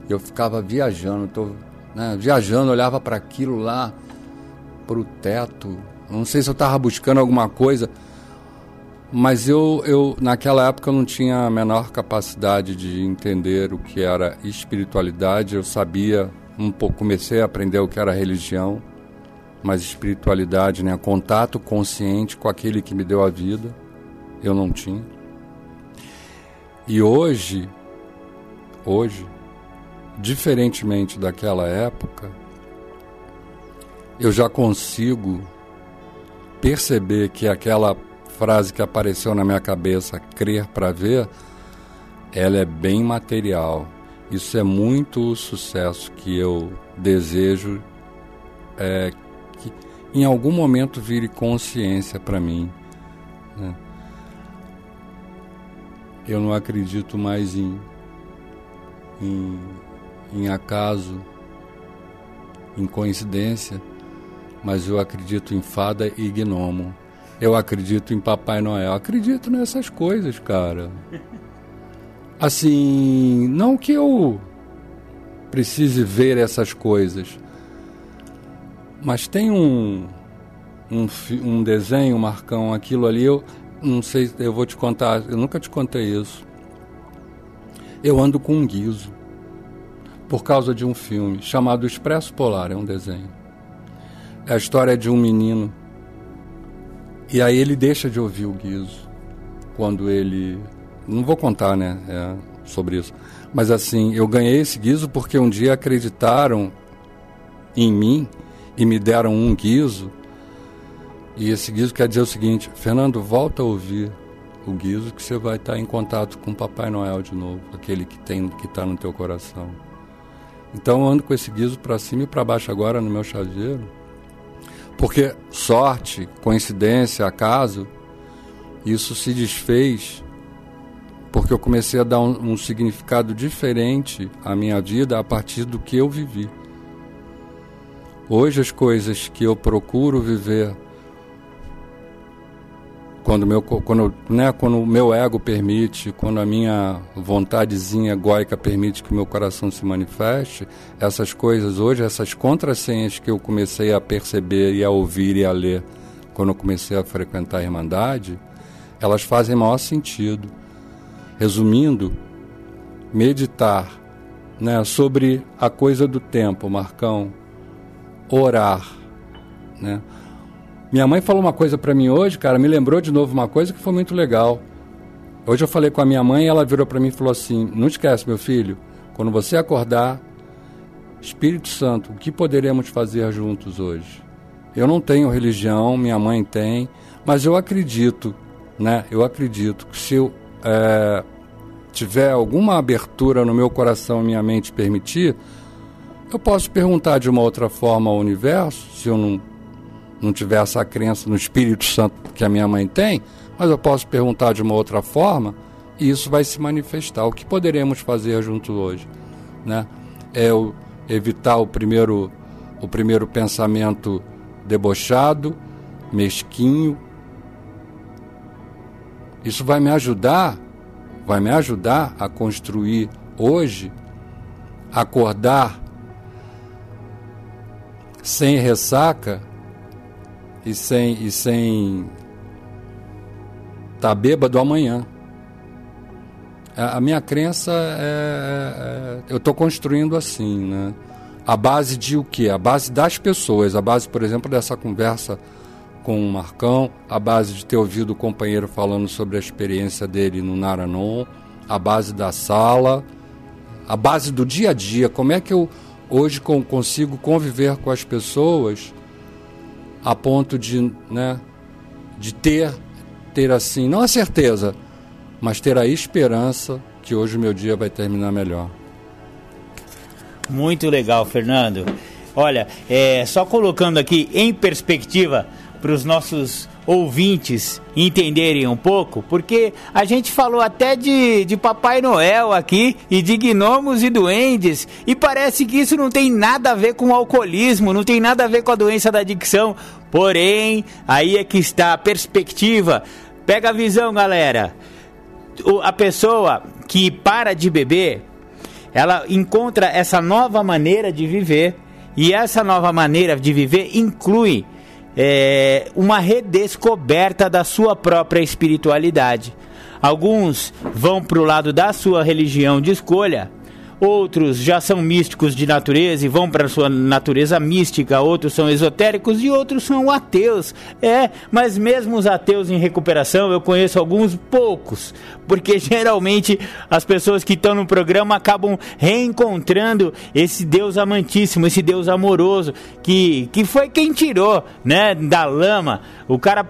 Eu ficava viajando, tô, né, viajando, olhava para aquilo lá, para o teto. Não sei se eu estava buscando alguma coisa mas eu, eu, naquela época, eu não tinha a menor capacidade de entender o que era espiritualidade. Eu sabia um pouco, comecei a aprender o que era religião, mas espiritualidade, né? Contato consciente com aquele que me deu a vida, eu não tinha. E hoje, hoje, diferentemente daquela época, eu já consigo perceber que aquela frase que apareceu na minha cabeça, crer para ver, ela é bem material. Isso é muito o sucesso que eu desejo é, que em algum momento vire consciência para mim. Né? Eu não acredito mais em, em, em acaso, em coincidência, mas eu acredito em fada e gnomo. Eu acredito em Papai Noel. Acredito nessas coisas, cara. Assim, não que eu precise ver essas coisas, mas tem um, um, um desenho, Marcão, aquilo ali, eu não sei, eu vou te contar, eu nunca te contei isso. Eu ando com um guiso por causa de um filme chamado Expresso Polar, é um desenho. É a história de um menino e aí ele deixa de ouvir o guiso quando ele. Não vou contar, né? É, sobre isso. Mas assim, eu ganhei esse guiso porque um dia acreditaram em mim e me deram um guiso. E esse guiso quer dizer o seguinte: Fernando, volta a ouvir o guiso que você vai estar em contato com Papai Noel de novo, aquele que tem que está no teu coração. Então eu ando com esse guiso para cima e para baixo agora no meu chaveiro porque sorte, coincidência, acaso, isso se desfez porque eu comecei a dar um, um, significado diferente à minha vida a partir do que eu vivi. Hoje as coisas que eu procuro viver quando meu quando né quando o meu ego permite quando a minha vontadezinha egóica permite que o meu coração se manifeste essas coisas hoje essas contrassenhas que eu comecei a perceber e a ouvir e a ler quando eu comecei a frequentar a irmandade elas fazem maior sentido. Resumindo meditar né sobre a coisa do tempo Marcão orar né Minha mãe falou uma coisa para mim hoje, cara, me lembrou de novo uma coisa que foi muito legal. Hoje eu falei com a minha mãe ela virou para mim e falou assim: Não esquece, meu filho, quando você acordar, Espírito Santo, o que poderemos fazer juntos hoje? Eu não tenho religião, minha mãe tem, mas eu acredito, né? Eu acredito que se eu é, tiver alguma abertura no meu coração e minha mente permitir, eu posso perguntar de uma outra forma ao universo, se eu não, não tiver essa crença no Espírito Santo que a minha mãe tem, mas eu posso perguntar de uma outra forma e isso vai se manifestar. O que poderemos fazer junto hoje? Né? É o, evitar o primeiro, o primeiro pensamento debochado, mesquinho. Isso vai me ajudar, vai me ajudar a construir hoje, acordar sem ressaca e sem e sem tá bêbado amanhã. A, a minha crença é, é, é eu estou construindo assim, né? A base de o quê? A base das pessoas, a base, por exemplo, dessa conversa com o Marcão, a base de ter ouvido o companheiro falando sobre a experiência dele no Naranon, a base da sala, a base do dia a dia, como é que eu hoje consigo conviver com as pessoas a ponto de, né, de ter, ter assim, não a certeza, mas ter a esperança que hoje o meu dia vai terminar melhor. Muito legal, Fernando. Olha, é, só colocando aqui em perspectiva para os nossos ouvintes entenderem um pouco, porque a gente falou até de, de Papai Noel aqui e de gnomos e duendes, e parece que isso não tem nada a ver com o alcoolismo, não tem nada a ver com a doença da adicção. Porém, aí é que está a perspectiva. Pega a visão, galera. A pessoa que para de beber, ela encontra essa nova maneira de viver, e essa nova maneira de viver inclui é, uma redescoberta da sua própria espiritualidade. Alguns vão para o lado da sua religião de escolha, outros já são místicos de natureza e vão para sua natureza mística, outros são esotéricos e outros são ateus. É, mas mesmo os ateus em recuperação, eu conheço alguns poucos, porque geralmente as pessoas que estão no programa acabam reencontrando esse Deus amantíssimo, esse Deus amoroso, que, que foi quem tirou, né, da lama. O cara,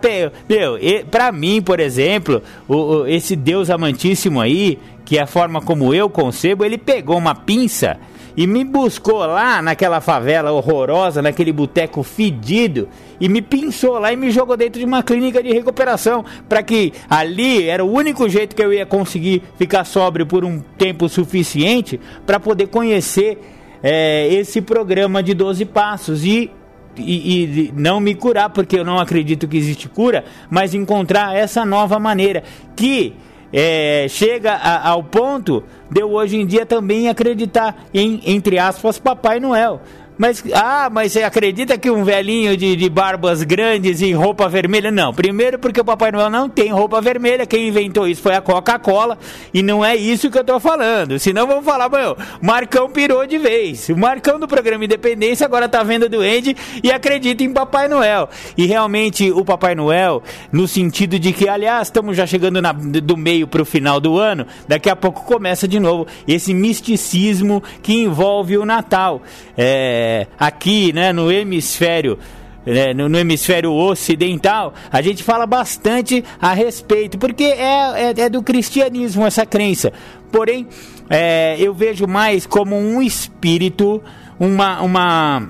meu, para mim, por exemplo, o, o, esse Deus amantíssimo aí, que é a forma como eu concebo, ele pegou uma pinça e me buscou lá naquela favela horrorosa, naquele boteco fedido, e me pinçou lá e me jogou dentro de uma clínica de recuperação, para que ali era o único jeito que eu ia conseguir ficar sóbrio por um tempo suficiente para poder conhecer é, esse programa de 12 passos e e, e, não me curar, porque eu não acredito que existe cura, mas encontrar essa nova maneira que é, chega a, ao ponto de eu hoje em dia também acreditar em, entre aspas, Papai Noel. Mas, ah, mas você acredita que um velhinho de, de barbas grandes e roupa vermelha? Não. Primeiro porque o Papai Noel não tem roupa vermelha. Quem inventou isso foi a Coca-Cola. E não é isso que eu tô falando. Senão vamos falar, meu, Marcão pirou de vez. O Marcão do programa Independência agora tá vendo doente e acredita em Papai Noel. E realmente o Papai Noel, no sentido de que, aliás, estamos já chegando na, do meio pro final do ano, daqui a pouco começa de novo esse misticismo que envolve o Natal. É é, aqui né, no hemisfério né, no, no, hemisfério ocidental, a gente fala bastante a respeito, porque é, é, é do cristianismo essa crença. Porém, é, eu vejo mais como um espírito, uma, uma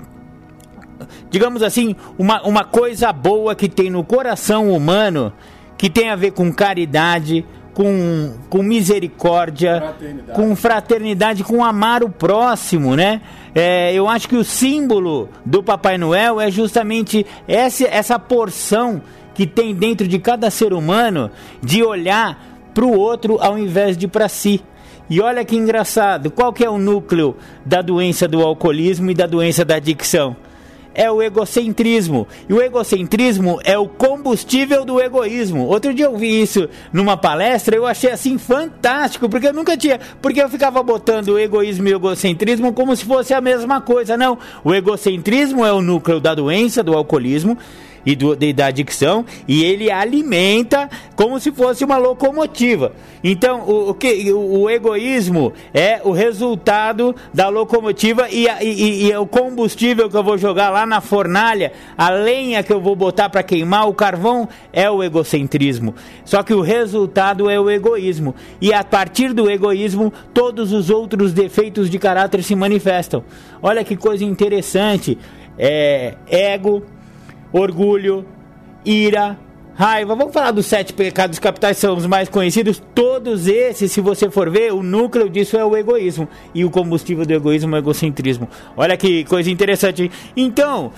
digamos assim, uma, uma coisa boa que tem no coração humano, que tem a ver com caridade, com, com misericórdia, fraternidade. com fraternidade, com amar o próximo, né? É, eu acho que o símbolo do Papai Noel é justamente essa, essa porção que tem dentro de cada ser humano de olhar para o outro ao invés de para si. E olha que engraçado, qual que é o núcleo da doença do alcoolismo e da doença da adicção? É o egocentrismo. E o egocentrismo é o combustível do egoísmo. Outro dia eu vi isso numa palestra, eu achei assim fantástico, porque eu nunca tinha, porque eu ficava botando o egoísmo e o egocentrismo como se fosse a mesma coisa. Não, o egocentrismo é o núcleo da doença do alcoolismo e, do, e da adicção e ele alimenta como se fosse uma locomotiva. Então, o, o, que, o, o egoísmo é o resultado da locomotiva e, e, e, o combustível que eu vou jogar lá na fornalha, a lenha que eu vou botar para queimar, o carvão é o egocentrismo. Só que o resultado é o egoísmo. E a partir do egoísmo, todos os outros defeitos de caráter se manifestam. Olha que coisa interessante. É, ego, orgulho, ira, raiva. Vamos falar dos sete pecados capitais, são os mais conhecidos. Todos esses, se você for ver, o núcleo disso é o egoísmo. E o combustível do egoísmo é o egocentrismo. Olha que coisa interessante. Então,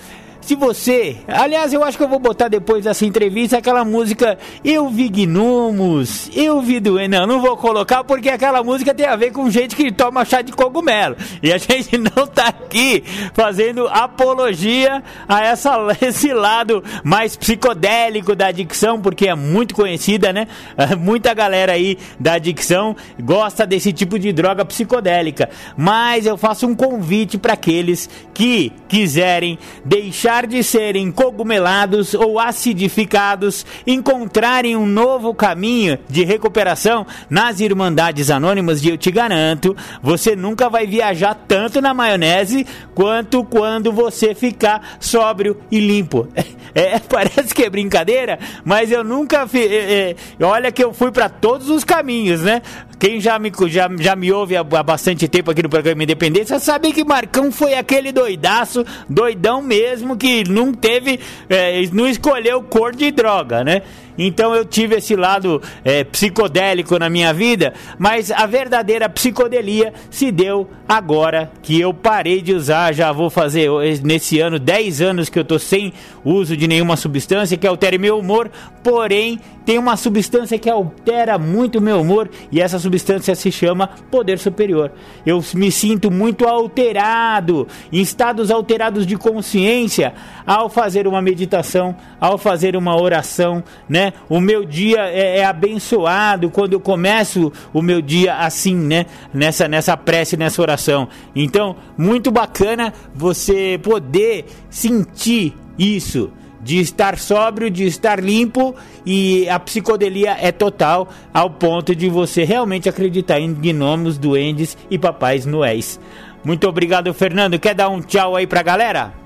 se você. Aliás, eu acho que eu vou botar depois dessa entrevista aquela música Eu vi gnomos, eu vi doente. Não, não vou colocar porque aquela música tem a ver com gente que toma chá de cogumelo. E a gente não tá aqui fazendo apologia a essa, esse lado mais psicodélico da adicção, porque é muito conhecida, né? Muita galera aí da adicção gosta desse tipo de droga psicodélica. Mas eu faço um convite para aqueles que quiserem deixar de serem cogumelados ou acidificados, encontrarem um novo caminho de recuperação nas Irmandades Anônimas, e eu te garanto, você nunca vai viajar tanto na maionese quanto quando você ficar sóbrio e limpo. É, parece que é brincadeira, mas eu nunca. Fi, é, é, olha que eu fui para todos os caminhos, né? Quem já me, já, já me ouve há, há bastante tempo aqui no programa Independência sabe que Marcão foi aquele doidaço, doidão mesmo, que não teve, é, não escolheu cor de droga, né? Então eu tive esse lado é, psicodélico na minha vida, mas a verdadeira psicodelia se deu agora que eu parei de usar. Já vou fazer nesse ano 10 anos que eu tô sem uso de nenhuma substância que altere meu humor, porém tem uma substância que altera muito meu humor e essa substância se chama poder superior. Eu me sinto muito alterado, em estados alterados de consciência ao fazer uma meditação, ao fazer uma oração, né? O meu dia é, é abençoado quando eu começo o meu dia assim, né? Nessa nessa prece, nessa oração. Então, muito bacana você poder sentir isso de estar sóbrio, de estar limpo e a psicodelia é total ao ponto de você realmente acreditar em gnomos, duendes e papais noéis. Muito obrigado, Fernando. Quer dar um tchau aí pra galera?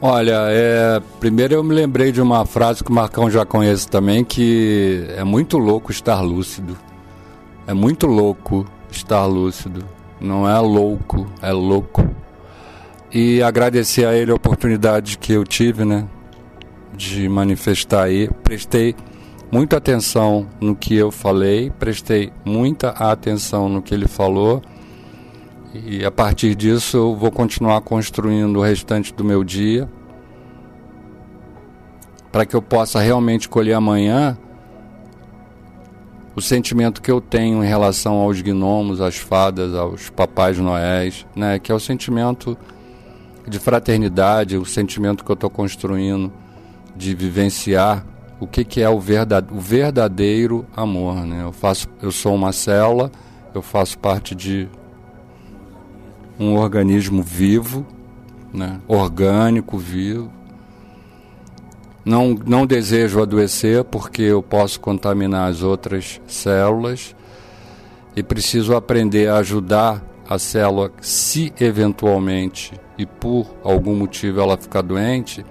Olha, é, primeiro eu me lembrei de uma frase que o Marcão já conhece também, que é muito louco estar lúcido. É muito louco estar lúcido. Não é louco, é louco e agradecer a ele a oportunidade que eu tive, né, de manifestar aí. Prestei muita atenção no que eu falei, prestei muita atenção no que ele falou. E a partir disso eu vou continuar construindo o restante do meu dia para que eu possa realmente colher amanhã o sentimento que eu tenho em relação aos gnomos, às fadas, aos papais noéis, né, que é o sentimento de fraternidade, o sentimento que eu estou construindo de vivenciar o que, que é o verdadeiro, o verdadeiro amor. Né? Eu, faço, eu sou uma célula, eu faço parte de um organismo vivo, né? orgânico, vivo. Não, não desejo adoecer porque eu posso contaminar as outras células e preciso aprender a ajudar a célula, se eventualmente e por algum motivo ela ficar doente,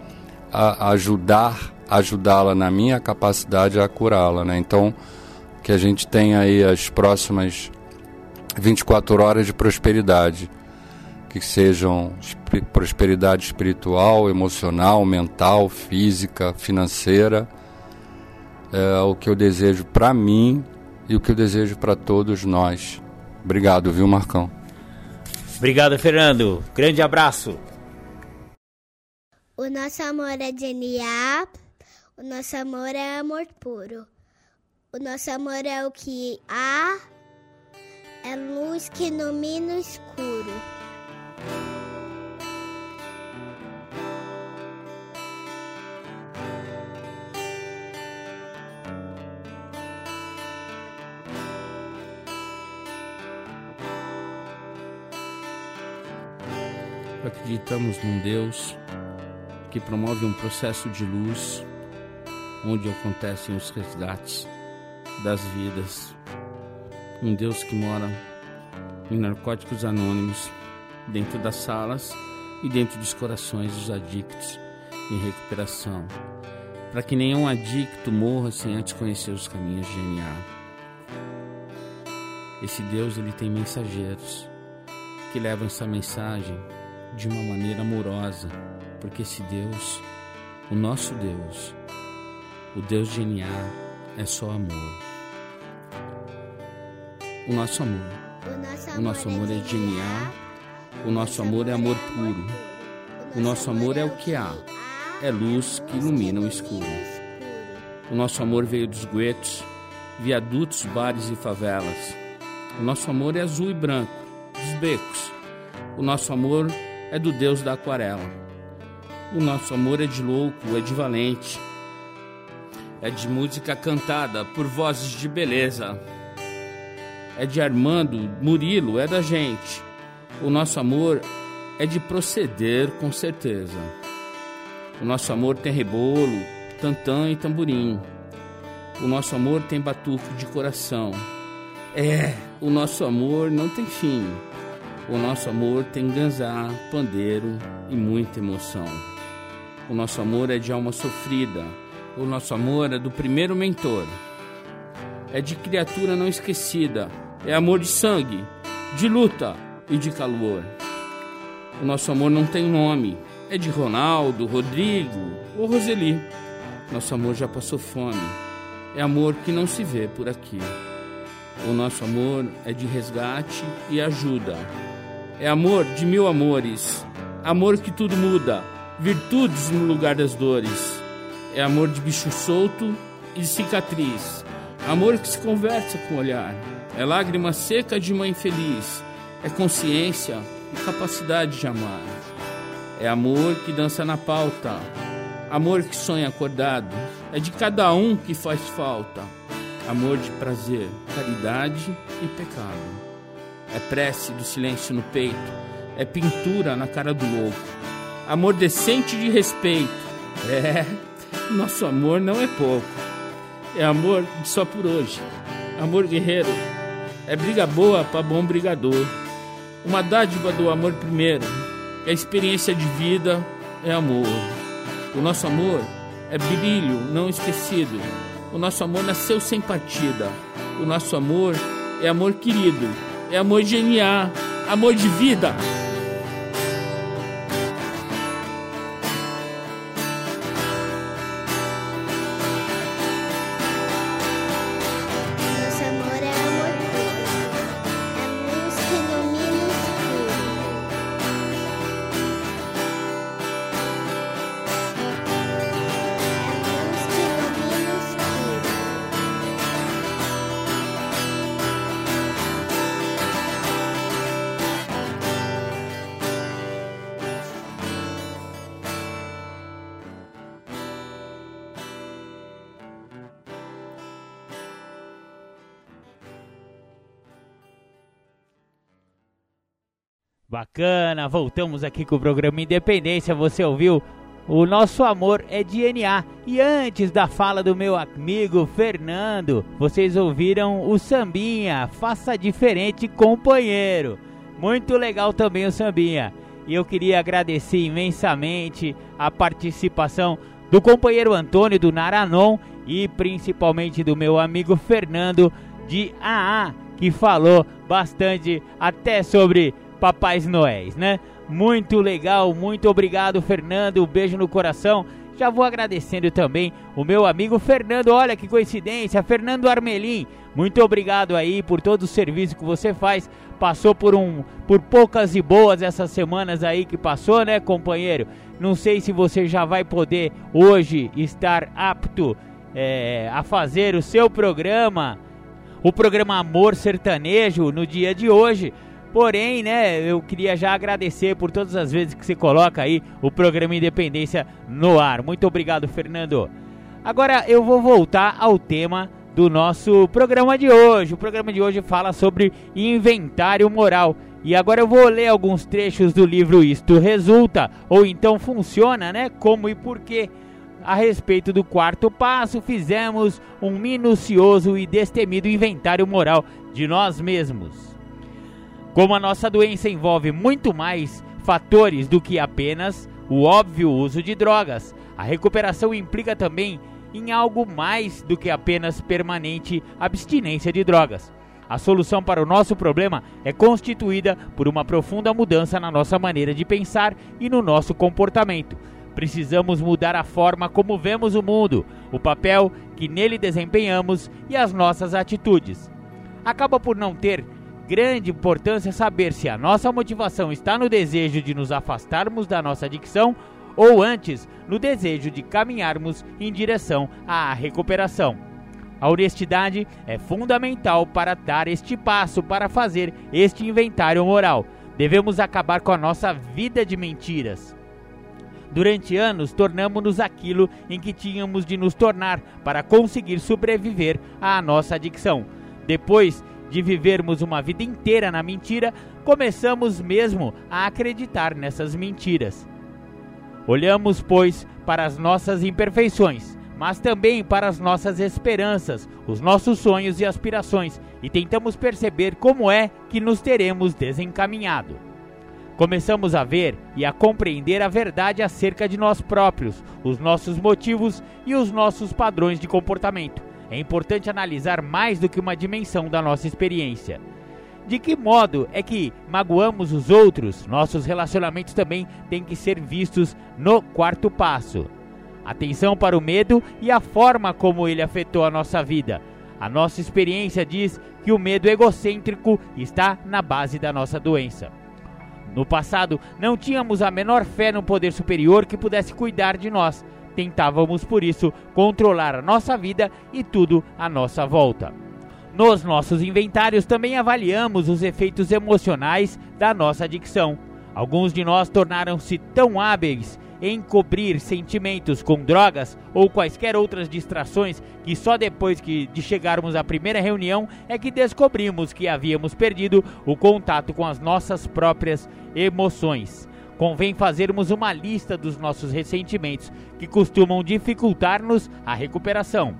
a ajudar ajudá-la na minha capacidade a curá-la, né? Então, que a gente tenha aí as próximas 24 horas de prosperidade, que sejam prosperidade espiritual, emocional, mental, física, financeira. É o que eu desejo para mim e o que eu desejo para todos nós. Obrigado, viu, Marcão? Obrigado, Fernando. Grande abraço. O nosso amor é genial. O nosso amor é amor puro. O nosso amor é o que há. É luz que ilumina o escuro. Acreditamos num Deus que promove um processo de luz onde acontecem os resgates das vidas. Um Deus que mora em narcóticos anônimos, dentro das salas e dentro dos corações dos adictos em recuperação, para que nenhum adicto morra sem antes conhecer os caminhos de NA. Esse Deus ele tem mensageiros que levam essa mensagem de uma maneira amorosa, porque esse Deus, o nosso Deus, o Deus de NA é só amor. O nosso amor. O nosso amor é genial. O nosso amor é amor puro. O nosso amor é o que há. É luz que ilumina o escuro. O nosso amor veio dos guetos, viadutos, bares e favelas. O nosso amor é azul e branco, dos becos. O nosso amor é do Deus da aquarela. O nosso amor é de louco, é de valente. É de música cantada por vozes de beleza. É de Armando, Murilo, é da gente. O nosso amor é de proceder com certeza. O nosso amor tem rebolo, tantã e tamborim. O nosso amor tem batuque de coração. É, o nosso amor não tem fim. O nosso amor tem ganzá, pandeiro e muita emoção. O nosso amor é de alma sofrida. O nosso amor é do primeiro mentor. É de criatura não esquecida. É amor de sangue, de luta e de calor. O nosso amor não tem nome. É de Ronaldo, Rodrigo ou Roseli. Nosso amor já passou fome. É amor que não se vê por aqui. O nosso amor é de resgate e ajuda. É amor de mil amores. Amor que tudo muda. Virtudes no lugar das dores. É amor de bicho solto e cicatriz. Amor que se conversa com o olhar. É lágrima seca de mãe feliz. É consciência e capacidade de amar. É amor que dança na pauta. Amor que sonha acordado. É de cada um que faz falta. Amor de prazer, caridade e pecado. É prece do silêncio no peito. É pintura na cara do louco. Amor decente de respeito. É, nosso amor não é pouco. É amor só por hoje. Amor guerreiro. É briga boa para bom brigador. Uma dádiva do amor primeiro. É experiência de vida, é amor. O nosso amor é brilho não esquecido. O nosso amor nasceu sem partida. O nosso amor é amor querido. É amor genial. Amor de vida. Bacana, voltamos aqui com o programa Independência. Você ouviu? O nosso amor é DNA. E antes da fala do meu amigo Fernando, vocês ouviram o Sambinha, Faça Diferente Companheiro. Muito legal também o Sambinha. E eu queria agradecer imensamente a participação do companheiro Antônio do Naranon e principalmente do meu amigo Fernando de AA, que falou bastante até sobre Papais Noéis, né? Muito legal, muito obrigado, Fernando. Um beijo no coração. Já vou agradecendo também o meu amigo Fernando. Olha que coincidência, Fernando Armelim. Muito obrigado aí por todo o serviço que você faz. Passou por um por poucas e boas essas semanas aí que passou, né, companheiro? Não sei se você já vai poder hoje estar apto é, a fazer o seu programa, o programa Amor Sertanejo no dia de hoje. Porém, né, eu queria já agradecer por todas as vezes que você coloca aí o programa Independência no ar. Muito obrigado, Fernando. Agora eu vou voltar ao tema do nosso programa de hoje. O programa de hoje fala sobre inventário moral. E agora eu vou ler alguns trechos do livro Isto Resulta, ou então Funciona, né? Como e por quê. A respeito do quarto passo, fizemos um minucioso e destemido inventário moral de nós mesmos. Como a nossa doença envolve muito mais fatores do que apenas o óbvio uso de drogas, a recuperação implica também em algo mais do que apenas permanente abstinência de drogas. A solução para o nosso problema é constituída por uma profunda mudança na nossa maneira de pensar e no nosso comportamento. Precisamos mudar a forma como vemos o mundo, o papel que nele desempenhamos e as nossas atitudes. Acaba por não ter grande importância saber se a nossa motivação está no desejo de nos afastarmos da nossa adicção ou antes no desejo de caminharmos em direção à recuperação. A honestidade é fundamental para dar este passo, para fazer este inventário moral. Devemos acabar com a nossa vida de mentiras. Durante anos, tornamos-nos aquilo em que tínhamos de nos tornar para conseguir sobreviver à nossa adicção. Depois de vivermos uma vida inteira na mentira, começamos mesmo a acreditar nessas mentiras. Olhamos, pois, para as nossas imperfeições mas também para as nossas esperanças, os nossos sonhos e aspirações, e tentamos perceber como é que nos teremos desencaminhado. Começamos a ver e a compreender a verdade acerca de nós próprios, os nossos motivos e os nossos padrões de comportamento. É importante analisar mais do que uma dimensão da nossa experiência. De que modo é que magoamos os outros? Nossos relacionamentos também têm que ser vistos no quarto passo. Atenção para o medo e a forma como ele afetou a nossa vida. A nossa experiência diz que o medo egocêntrico está na base da nossa doença. No passado, não tínhamos a menor fé no poder superior que pudesse cuidar de nós. Tentávamos, por isso, controlar a nossa vida e tudo à nossa volta. Nos nossos inventários também avaliamos os efeitos emocionais da nossa adicção. Alguns de nós tornaram-se tão hábeis encobrir sentimentos com drogas ou quaisquer outras distrações que só depois que de chegarmos à primeira reunião é que descobrimos que havíamos perdido o contato com as nossas próprias emoções. Convém fazermos uma lista dos nossos ressentimentos que costumam dificultar-nos a recuperação.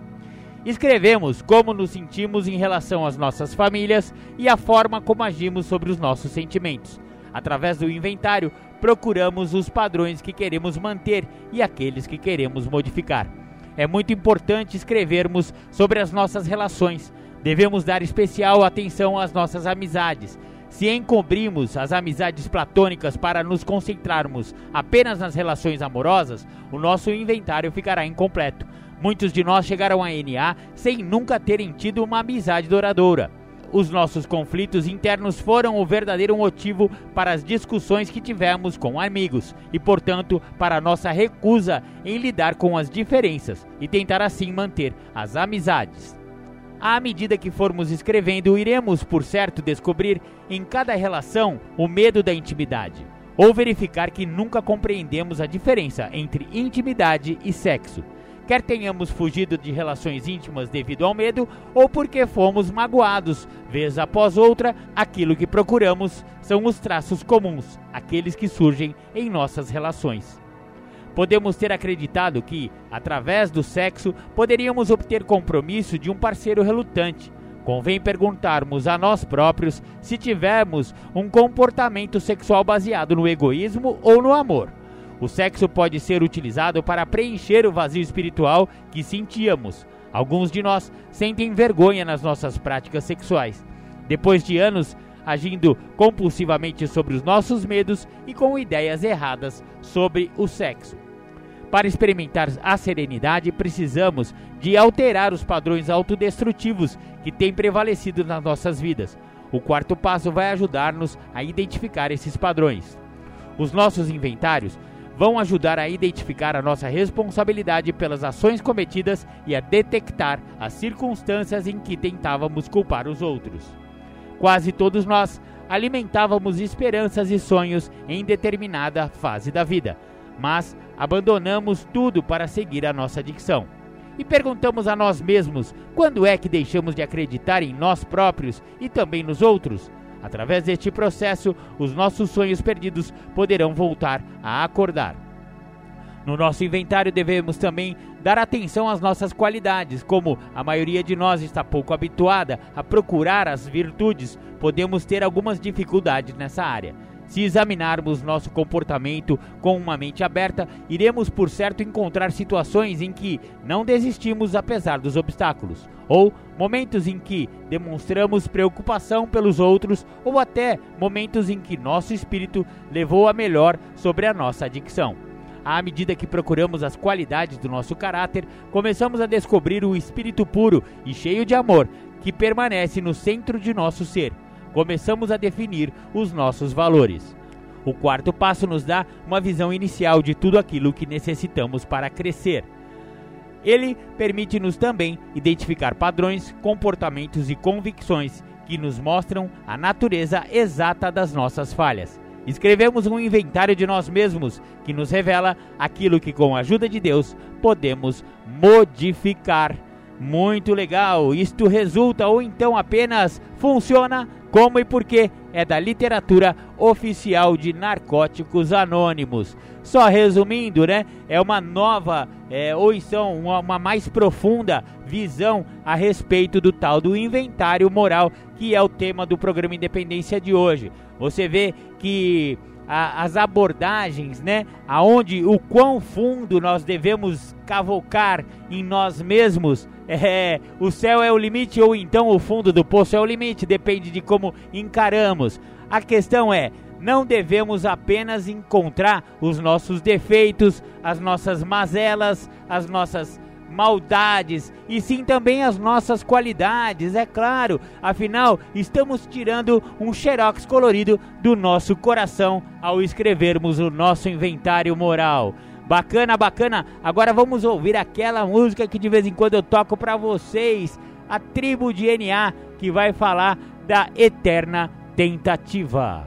Escrevemos como nos sentimos em relação às nossas famílias e a forma como agimos sobre os nossos sentimentos. Através do inventário, procuramos os padrões que queremos manter e aqueles que queremos modificar. É muito importante escrevermos sobre as nossas relações. Devemos dar especial atenção às nossas amizades. Se encobrimos as amizades platônicas para nos concentrarmos apenas nas relações amorosas, o nosso inventário ficará incompleto. Muitos de nós chegaram a NA sem nunca terem tido uma amizade duradoura. Os nossos conflitos internos foram o verdadeiro motivo para as discussões que tivemos com amigos e, portanto, para nossa recusa em lidar com as diferenças e tentar assim manter as amizades. À medida que formos escrevendo, iremos, por certo, descobrir em cada relação o medo da intimidade, ou verificar que nunca compreendemos a diferença entre intimidade e sexo quer tenhamos fugido de relações íntimas devido ao medo ou porque fomos magoados, vez após outra, aquilo que procuramos são os traços comuns, aqueles que surgem em nossas relações. Podemos ter acreditado que, através do sexo, poderíamos obter compromisso de um parceiro relutante. Convém perguntarmos a nós próprios se tivermos um comportamento sexual baseado no egoísmo ou no amor. O sexo pode ser utilizado para preencher o vazio espiritual que sentíamos. Alguns de nós sentem vergonha nas nossas práticas sexuais. Depois de anos agindo compulsivamente sobre os nossos medos e com ideias erradas sobre o sexo. Para experimentar a serenidade, precisamos de alterar os padrões autodestrutivos que têm prevalecido nas nossas vidas. O quarto passo vai ajudar-nos a identificar esses padrões. Os nossos inventários vão ajudar a identificar a nossa responsabilidade pelas ações cometidas e a detectar as circunstâncias em que tentávamos culpar os outros. Quase todos nós alimentávamos esperanças e sonhos em determinada fase da vida, mas abandonamos tudo para seguir a nossa adicção. E perguntamos a nós mesmos quando é que deixamos de acreditar em nós próprios e também nos outros. Através deste processo, os nossos sonhos perdidos poderão voltar a acordar. No nosso inventário devemos também dar atenção às nossas qualidades, como a maioria de nós está pouco habituada a procurar as virtudes, podemos ter algumas dificuldades nessa área. Se examinarmos nosso comportamento com uma mente aberta, iremos por certo encontrar situações em que não desistimos apesar dos obstáculos, ou momentos em que demonstramos preocupação pelos outros, ou até momentos em que nosso espírito levou a melhor sobre a nossa adicção. À medida que procuramos as qualidades do nosso caráter, começamos a descobrir o espírito puro e cheio de amor que permanece no centro de nosso ser começamos a definir os nossos valores. O quarto passo nos dá uma visão inicial de tudo aquilo que necessitamos para crescer. Ele permite-nos também identificar padrões, comportamentos e convicções que nos mostram a natureza exata das nossas falhas. Escrevemos um inventário de nós mesmos que nos revela aquilo que, com a ajuda de Deus, podemos modificar. Muito legal! Isto resulta ou então apenas funciona como e por que é da literatura oficial de Narcóticos Anônimos. Só resumindo, né? É uma nova, é, ou então uma, uma mais profunda visão a respeito do tal do inventário moral, que é o tema do programa Independência de hoje. Você vê que a, as abordagens, né? Aonde o quão fundo nós devemos cavocar em nós mesmos. É, o céu é o limite ou então o fundo do poço é o limite, depende de como encaramos. A questão é, não devemos apenas encontrar os nossos defeitos, as nossas mazelas, as nossas maldades, e sim também as nossas qualidades, é claro. Afinal, estamos tirando um xerox colorido do nosso coração ao escrevermos o nosso inventário moral. Bacana, bacana. Agora vamos ouvir aquela música que de vez em quando eu toco para vocês, a tribo de NA, que vai falar da eterna tentativa.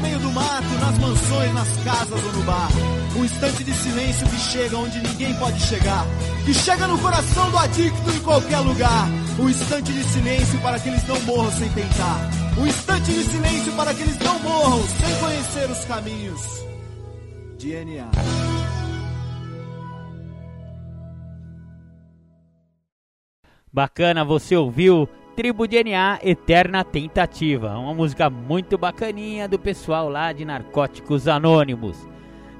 do mato, nas mansões, nas casas ou no bar. Um instante de silêncio que chega onde ninguém pode chegar. Que chega no coração do adicto em qualquer lugar. Um instante de silêncio para que eles não morram sem tentar. Um instante de silêncio para que eles não morram sem conhecer os caminhos. DNA. Bacana, você ouviu Tribo DNA Eterna Tentativa, uma música muito bacaninha do pessoal lá de Narcóticos Anônimos.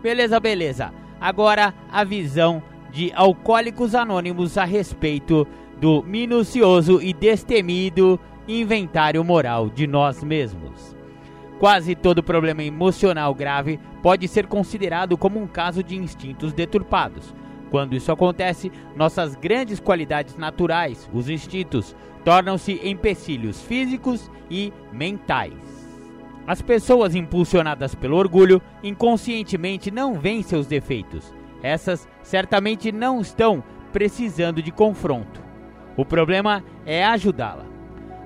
Beleza, beleza. Agora a visão de Alcoólicos Anônimos a respeito do minucioso e destemido inventário moral de nós mesmos. Quase todo problema emocional grave pode ser considerado como um caso de instintos deturpados. Quando isso acontece, nossas grandes qualidades naturais, os instintos, tornam-se empecilhos físicos e mentais. As pessoas impulsionadas pelo orgulho inconscientemente não veem seus defeitos. Essas certamente não estão precisando de confronto. O problema é ajudá-la.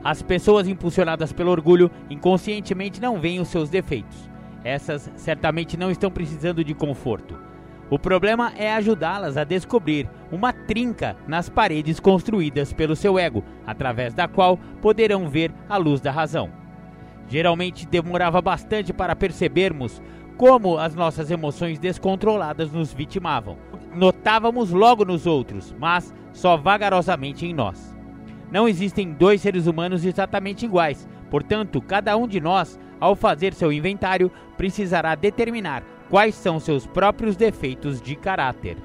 As pessoas impulsionadas pelo orgulho inconscientemente não veem os seus defeitos. Essas certamente não estão precisando de conforto. O problema é ajudá-las a descobrir uma trinca nas paredes construídas pelo seu ego, através da qual poderão ver a luz da razão. Geralmente demorava bastante para percebermos como as nossas emoções descontroladas nos vitimavam. Notávamos logo nos outros, mas só vagarosamente em nós. Não existem dois seres humanos exatamente iguais, portanto, cada um de nós, ao fazer seu inventário, precisará determinar quais são seus próprios defeitos de caráter.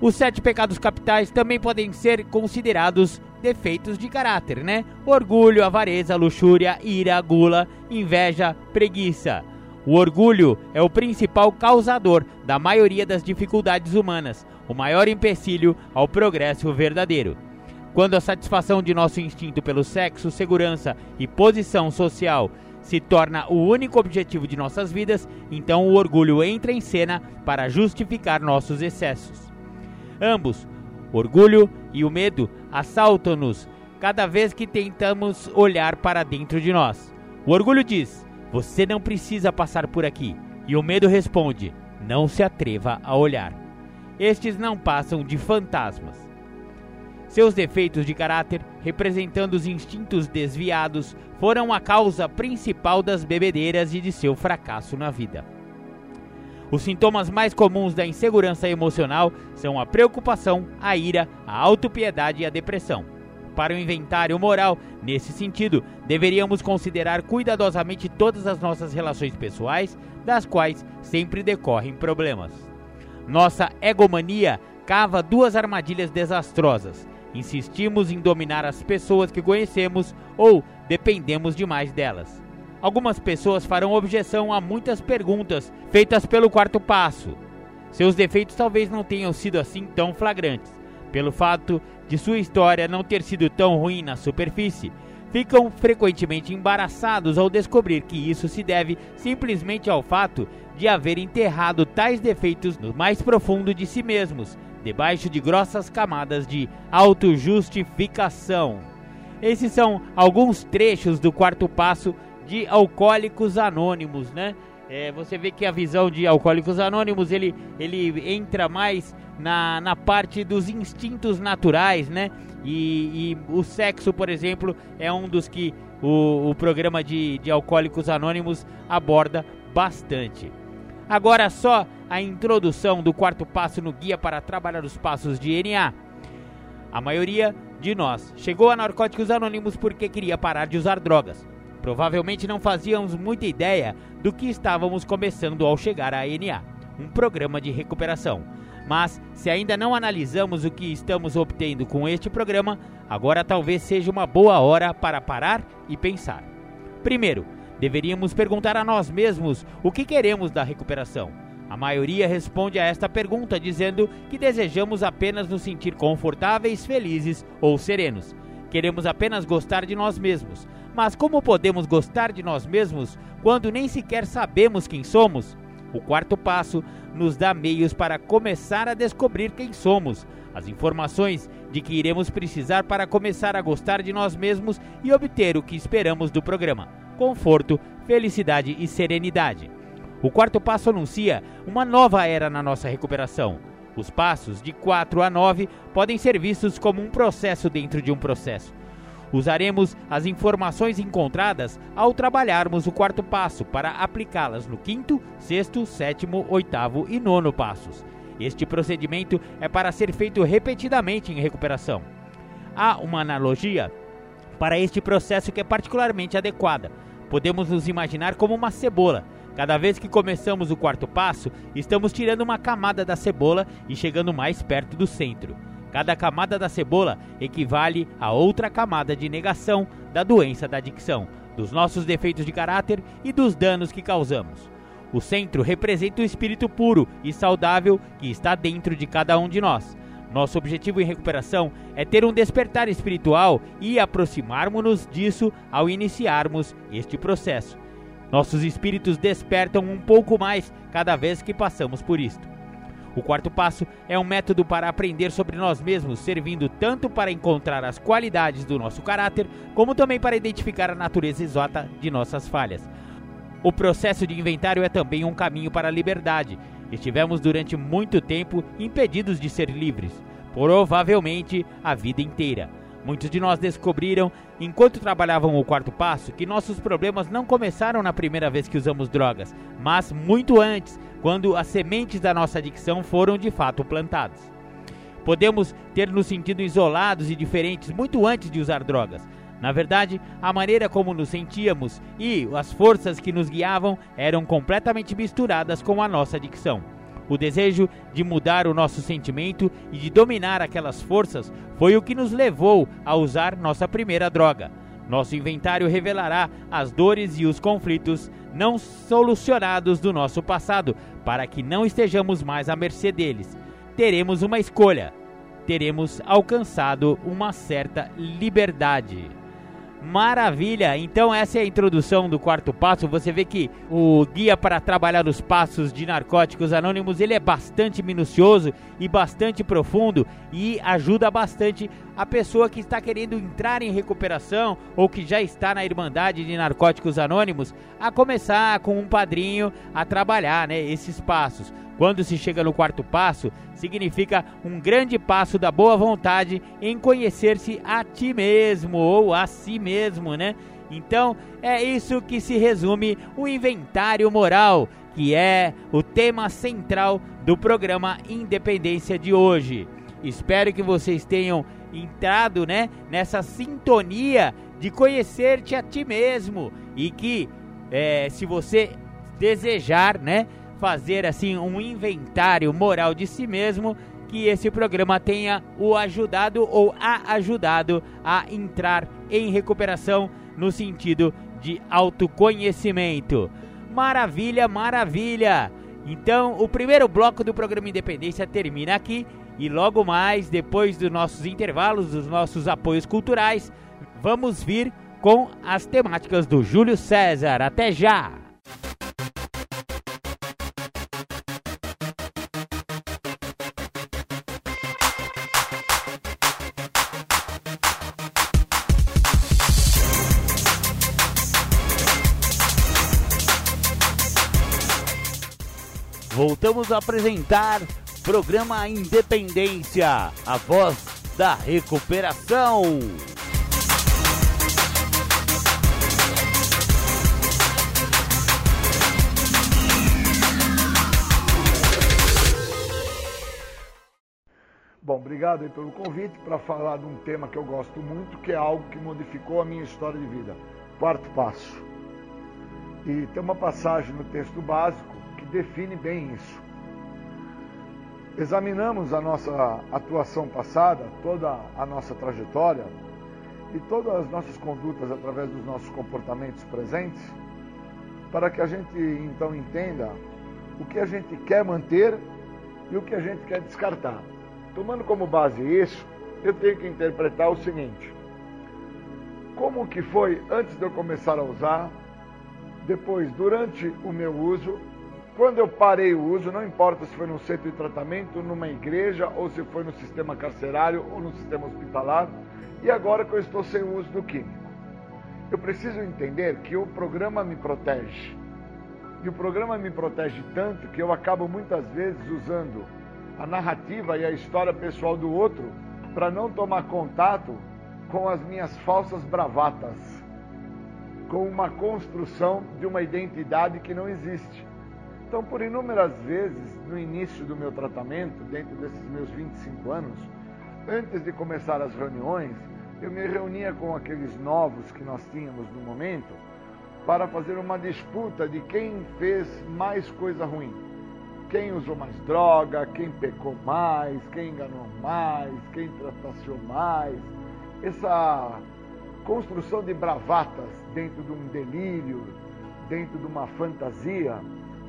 Os sete pecados capitais também podem ser considerados defeitos de caráter, né? Orgulho, avareza, luxúria, ira, gula, inveja, preguiça. O orgulho é o principal causador da maioria das dificuldades humanas, o maior empecilho ao progresso verdadeiro. Quando a satisfação de nosso instinto pelo sexo, segurança e posição social se torna o único objetivo de nossas vidas, então o orgulho entra em cena para justificar nossos excessos. Ambos, orgulho e o medo, assaltam-nos cada vez que tentamos olhar para dentro de nós. O orgulho diz: Você não precisa passar por aqui. E o medo responde: Não se atreva a olhar. Estes não passam de fantasmas. Seus defeitos de caráter, representando os instintos desviados, foram a causa principal das bebedeiras e de seu fracasso na vida. Os sintomas mais comuns da insegurança emocional são a preocupação, a ira, a autopiedade e a depressão. Para o inventário moral, nesse sentido, deveríamos considerar cuidadosamente todas as nossas relações pessoais, das quais sempre decorrem problemas. Nossa egomania cava duas armadilhas desastrosas. Insistimos em dominar as pessoas que conhecemos ou dependemos demais delas. Algumas pessoas farão objeção a muitas perguntas feitas pelo quarto passo. Seus defeitos talvez não tenham sido assim tão flagrantes. Pelo fato de sua história não ter sido tão ruim na superfície, ficam frequentemente embaraçados ao descobrir que isso se deve simplesmente ao fato de haver enterrado tais defeitos no mais profundo de si mesmos, debaixo de grossas camadas de autojustificação. Esses são alguns trechos do quarto passo de Alcoólicos Anônimos, né? É, você vê que a visão de Alcoólicos Anônimos ele, ele entra mais na, na parte dos instintos naturais, né? E, e o sexo, por exemplo, é um dos que o, o programa de, de Alcoólicos Anônimos aborda bastante. Agora só a introdução do quarto passo no guia para trabalhar os passos de NA. A maioria de nós chegou a Narcóticos Anônimos porque queria parar de usar drogas. Provavelmente não fazíamos muita ideia do que estávamos começando ao chegar à NA, um programa de recuperação. Mas, se ainda não analisamos o que estamos obtendo com este programa, agora talvez seja uma boa hora para parar e pensar. Primeiro, deveríamos perguntar a nós mesmos o que queremos da recuperação. A maioria responde a esta pergunta dizendo que desejamos apenas nos sentir confortáveis, felizes ou serenos. Queremos apenas gostar de nós mesmos, mas como podemos gostar de nós mesmos quando nem sequer sabemos quem somos? O quarto passo nos dá meios para começar a descobrir quem somos, as informações de que iremos precisar para começar a gostar de nós mesmos e obter o que esperamos do programa: conforto, felicidade e serenidade. O quarto passo anuncia uma nova era na nossa recuperação. Os passos de 4 a 9 podem ser vistos como um processo dentro de um processo. Usaremos as informações encontradas ao trabalharmos o quarto passo para aplicá-las no quinto, sexto, sétimo, oitavo e nono passos. Este procedimento é para ser feito repetidamente em recuperação. Há uma analogia para este processo que é particularmente adequada. Podemos nos imaginar como uma cebola. Cada vez que começamos o quarto passo, estamos tirando uma camada da cebola e chegando mais perto do centro. Cada camada da cebola equivale a outra camada de negação da doença da adicção, dos nossos defeitos de caráter e dos danos que causamos. O centro representa o espírito puro e saudável que está dentro de cada um de nós. Nosso objetivo em recuperação é ter um despertar espiritual e aproximarmos-nos disso ao iniciarmos este processo. Nossos espíritos despertam um pouco mais cada vez que passamos por isto. O quarto passo é um método para aprender sobre nós mesmos, servindo tanto para encontrar as qualidades do nosso caráter, como também para identificar a natureza exata de nossas falhas. O processo de inventário é também um caminho para a liberdade. Estivemos durante muito tempo impedidos de ser livres, provavelmente a vida inteira. Muitos de nós descobriram, enquanto trabalhavam o quarto passo, que nossos problemas não começaram na primeira vez que usamos drogas, mas muito antes, quando as sementes da nossa adicção foram de fato plantadas. Podemos ter nos sentido isolados e diferentes muito antes de usar drogas. Na verdade, a maneira como nos sentíamos e as forças que nos guiavam eram completamente misturadas com a nossa adicção. O desejo de mudar o nosso sentimento e de dominar aquelas forças foi o que nos levou a usar nossa primeira droga. Nosso inventário revelará as dores e os conflitos não solucionados do nosso passado, para que não estejamos mais à mercê deles. Teremos uma escolha. Teremos alcançado uma certa liberdade. Maravilha! Então essa é a introdução do quarto passo. Você vê que o guia para trabalhar os passos de narcóticos anônimos, ele é bastante minucioso e bastante profundo e ajuda bastante a pessoa que está querendo entrar em recuperação ou que já está na Irmandade de Narcóticos Anônimos a começar com um padrinho a trabalhar, né, esses passos. Quando se chega no quarto passo, significa um grande passo da boa vontade em conhecer-se a ti mesmo ou a si mesmo, né? Então, é isso que se resume o inventário moral, que é o tema central do programa Independência de hoje. Espero que vocês tenham entrado, né, nessa sintonia de conhecer-te a ti mesmo e que, é, se você desejar, né, fazer assim um inventário moral de si mesmo, que esse programa tenha o ajudado ou a ajudado a entrar em recuperação no sentido de autoconhecimento. Maravilha, maravilha! Então, o primeiro bloco do programa Independência termina aqui e logo mais, depois dos nossos intervalos, dos nossos apoios culturais, vamos vir com as temáticas do Júlio César. Até já! Voltamos a apresentar programa Independência, a voz da recuperação. Bom, obrigado pelo convite para falar de um tema que eu gosto muito, que é algo que modificou a minha história de vida. Quarto passo. E tem uma passagem no texto básico que define bem isso. Examinamos a nossa atuação passada, toda a nossa trajetória e todas as nossas condutas através dos nossos comportamentos presentes, para que a gente então entenda o que a gente quer manter e o que a gente quer descartar. Tomando como base isso, eu tenho que interpretar o seguinte: como que foi antes de eu começar a usar, depois durante o meu uso, quando eu parei o uso, não importa se foi no centro de tratamento, numa igreja, ou se foi no sistema carcerário ou no sistema hospitalar, e agora que eu estou sem o uso do químico. Eu preciso entender que o programa me protege. E o programa me protege tanto que eu acabo muitas vezes usando a narrativa e a história pessoal do outro para não tomar contato com as minhas falsas bravatas, com uma construção de uma identidade que não existe. Então, por inúmeras vezes, no início do meu tratamento, dentro desses meus 25 anos, antes de começar as reuniões, eu me reunia com aqueles novos que nós tínhamos no momento para fazer uma disputa de quem fez mais coisa ruim quem usou mais droga, quem pecou mais, quem enganou mais, quem trapaceou mais. Essa construção de bravatas dentro de um delírio, dentro de uma fantasia,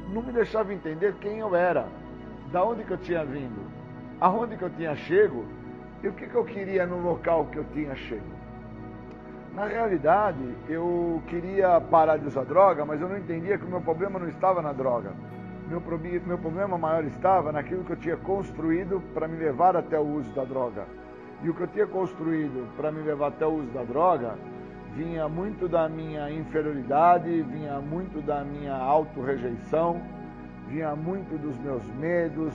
não me deixava entender quem eu era, da onde que eu tinha vindo, aonde que eu tinha chego e o que, que eu queria no local que eu tinha chego. Na realidade, eu queria parar de usar droga, mas eu não entendia que o meu problema não estava na droga meu, meu problema maior estava naquilo que eu tinha construído para me levar até o uso da droga. E o que eu tinha construído para me levar até o uso da droga vinha muito da minha inferioridade, vinha muito da minha autorrejeição, vinha muito dos meus medos,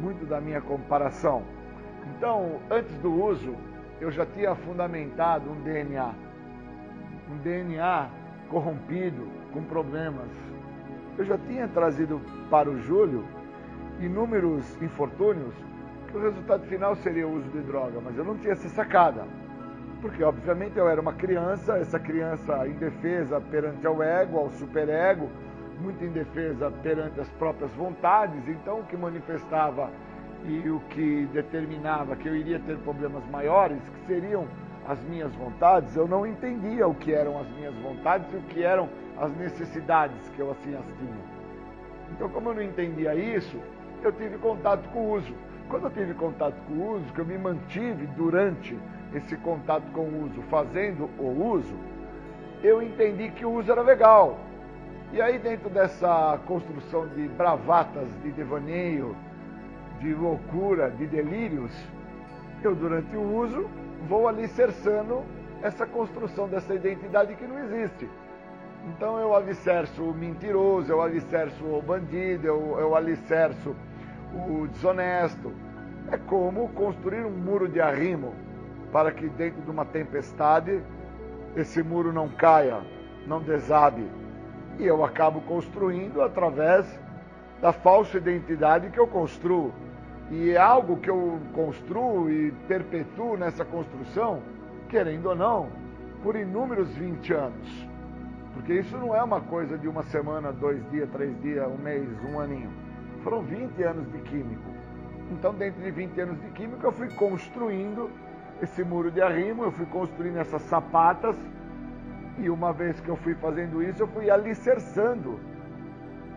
muito da minha comparação. Então, antes do uso, eu já tinha fundamentado um DNA. Um DNA corrompido, com problemas, eu já tinha trazido para o Júlio inúmeros infortúnios que o resultado final seria o uso de droga, mas eu não tinha essa sacada. Porque, obviamente, eu era uma criança, essa criança indefesa perante ao ego, ao superego, muito indefesa perante as próprias vontades, então o que manifestava e o que determinava que eu iria ter problemas maiores, que seriam as minhas vontades, eu não entendia o que eram as minhas vontades e o que eram as necessidades que eu assim as tinha. Então, como eu não entendia isso, eu tive contato com o uso. Quando eu tive contato com o uso, que eu me mantive durante esse contato com o uso, fazendo o uso, eu entendi que o uso era legal. E aí, dentro dessa construção de bravatas, de devaneio, de loucura, de delírios, eu, durante o uso, vou alicerçando essa construção dessa identidade que não existe. Então eu alicerço o mentiroso, eu alicerço o bandido, eu, eu alicerço o desonesto. É como construir um muro de arrimo para que dentro de uma tempestade esse muro não caia, não desabe. E eu acabo construindo através da falsa identidade que eu construo. E é algo que eu construo e perpetuo nessa construção, querendo ou não, por inúmeros 20 anos. Porque isso não é uma coisa de uma semana, dois dias, três dias, um mês, um aninho. Foram 20 anos de químico. Então, dentro de 20 anos de químico, eu fui construindo esse muro de arrimo, eu fui construindo essas sapatas. E uma vez que eu fui fazendo isso, eu fui alicerçando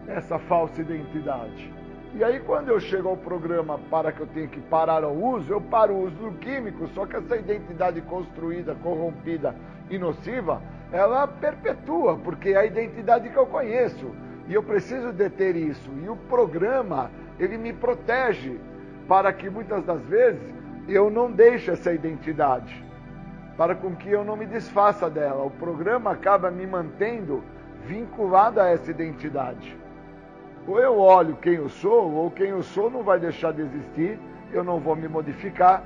essa falsa identidade. E aí, quando eu chego ao programa para que eu tenha que parar o uso, eu paro o uso do químico, só que essa identidade construída, corrompida e nociva, ela perpetua, porque é a identidade que eu conheço. E eu preciso deter isso. E o programa, ele me protege para que muitas das vezes eu não deixe essa identidade, para com que eu não me desfaça dela. O programa acaba me mantendo vinculado a essa identidade. Ou eu olho quem eu sou, ou quem eu sou não vai deixar de existir, eu não vou me modificar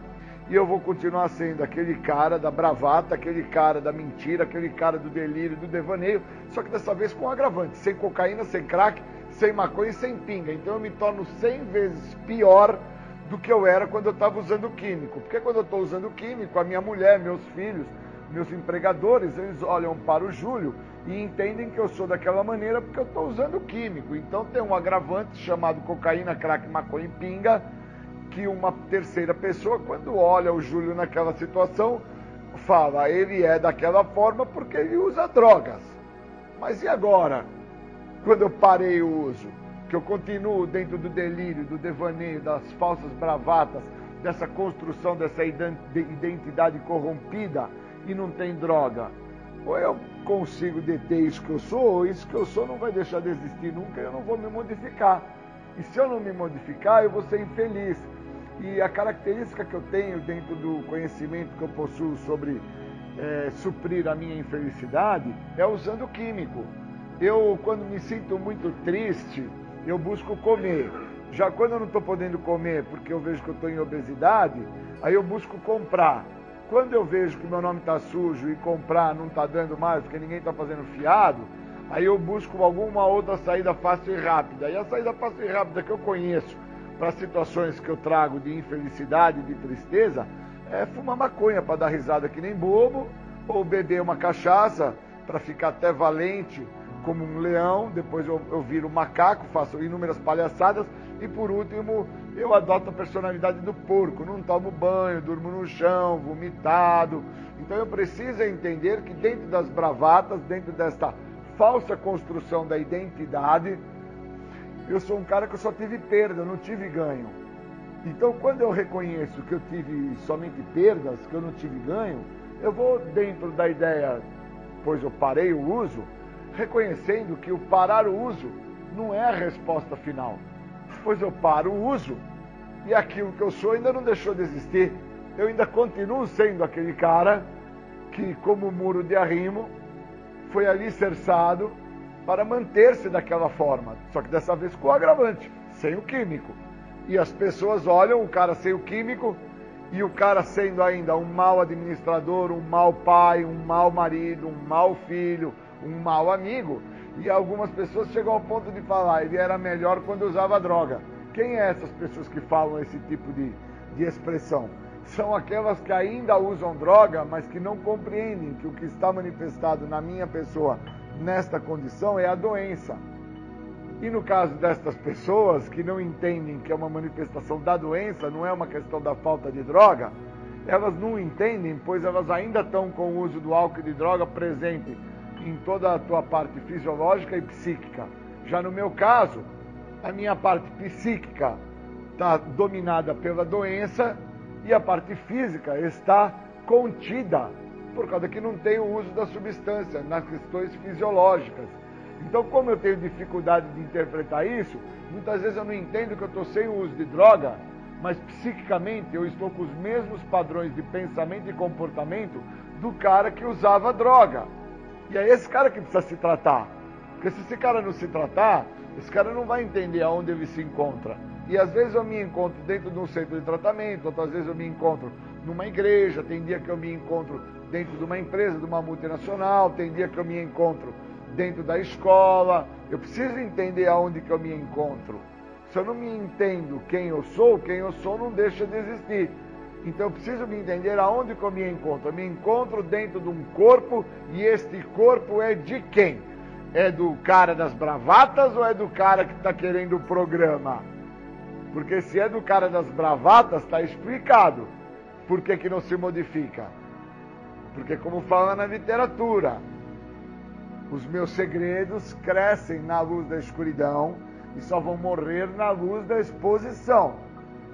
e eu vou continuar sendo aquele cara da bravata, aquele cara da mentira, aquele cara do delírio, do devaneio, só que dessa vez com agravante, sem cocaína, sem crack, sem maconha e sem pinga. Então eu me torno 100 vezes pior do que eu era quando eu estava usando químico. Porque quando eu estou usando químico, a minha mulher, meus filhos, meus empregadores, eles olham para o Júlio e entendem que eu sou daquela maneira porque eu estou usando químico. Então tem um agravante chamado cocaína, crack, maconha e pinga, que uma terceira pessoa, quando olha o Júlio naquela situação, fala, ele é daquela forma porque ele usa drogas. Mas e agora? Quando eu parei o uso? Que eu continuo dentro do delírio, do devaneio, das falsas bravatas, dessa construção dessa identidade corrompida e não tem droga. Ou eu consigo deter isso que eu sou, ou isso que eu sou não vai deixar de existir nunca, eu não vou me modificar. E se eu não me modificar, eu vou ser infeliz. E a característica que eu tenho dentro do conhecimento que eu possuo sobre é, suprir a minha infelicidade é usando químico. Eu, quando me sinto muito triste, eu busco comer. Já quando eu não estou podendo comer porque eu vejo que eu estou em obesidade, aí eu busco comprar. Quando eu vejo que meu nome está sujo e comprar não está dando mais porque ninguém está fazendo fiado, aí eu busco alguma outra saída fácil e rápida. E a saída fácil e rápida que eu conheço para situações que eu trago de infelicidade, de tristeza, é fumar maconha para dar risada que nem bobo, ou beber uma cachaça para ficar até valente como um leão, depois eu, eu viro macaco, faço inúmeras palhaçadas e por último eu adoto a personalidade do porco, não tomo banho, durmo no chão, vomitado. Então eu preciso entender que dentro das bravatas, dentro desta falsa construção da identidade, eu sou um cara que eu só tive perda, não tive ganho. Então, quando eu reconheço que eu tive somente perdas, que eu não tive ganho, eu vou dentro da ideia, pois eu parei o uso, reconhecendo que o parar o uso não é a resposta final. Pois eu paro o uso e aquilo que eu sou ainda não deixou de existir. Eu ainda continuo sendo aquele cara que, como muro de arrimo, foi alicerçado para manter-se daquela forma, só que dessa vez com o agravante, sem o químico. E as pessoas olham o cara sem o químico e o cara sendo ainda um mau administrador, um mau pai, um mau marido, um mau filho, um mau amigo. E algumas pessoas chegam ao ponto de falar, ele era melhor quando usava droga. Quem é essas pessoas que falam esse tipo de, de expressão? São aquelas que ainda usam droga, mas que não compreendem que o que está manifestado na minha pessoa nesta condição é a doença. E no caso destas pessoas que não entendem que é uma manifestação da doença, não é uma questão da falta de droga, elas não entendem, pois elas ainda estão com o uso do álcool e de droga presente em toda a tua parte fisiológica e psíquica. Já no meu caso, a minha parte psíquica está dominada pela doença e a parte física está contida por causa que não tem o uso da substância nas questões fisiológicas. Então, como eu tenho dificuldade de interpretar isso, muitas vezes eu não entendo que eu estou sem o uso de droga, mas psiquicamente eu estou com os mesmos padrões de pensamento e comportamento do cara que usava droga. E é esse cara que precisa se tratar. Porque se esse cara não se tratar, esse cara não vai entender aonde ele se encontra. E às vezes eu me encontro dentro de um centro de tratamento, outras vezes eu me encontro numa igreja, tem dia que eu me encontro dentro de uma empresa, de uma multinacional, tem dia que eu me encontro dentro da escola. Eu preciso entender aonde que eu me encontro. Se eu não me entendo quem eu sou, quem eu sou não deixa de existir. Então eu preciso me entender aonde que eu me encontro. Eu me encontro dentro de um corpo e este corpo é de quem? É do cara das bravatas ou é do cara que está querendo o programa? Porque se é do cara das bravatas, está explicado por que, que não se modifica. Porque, como fala na literatura, os meus segredos crescem na luz da escuridão e só vão morrer na luz da exposição.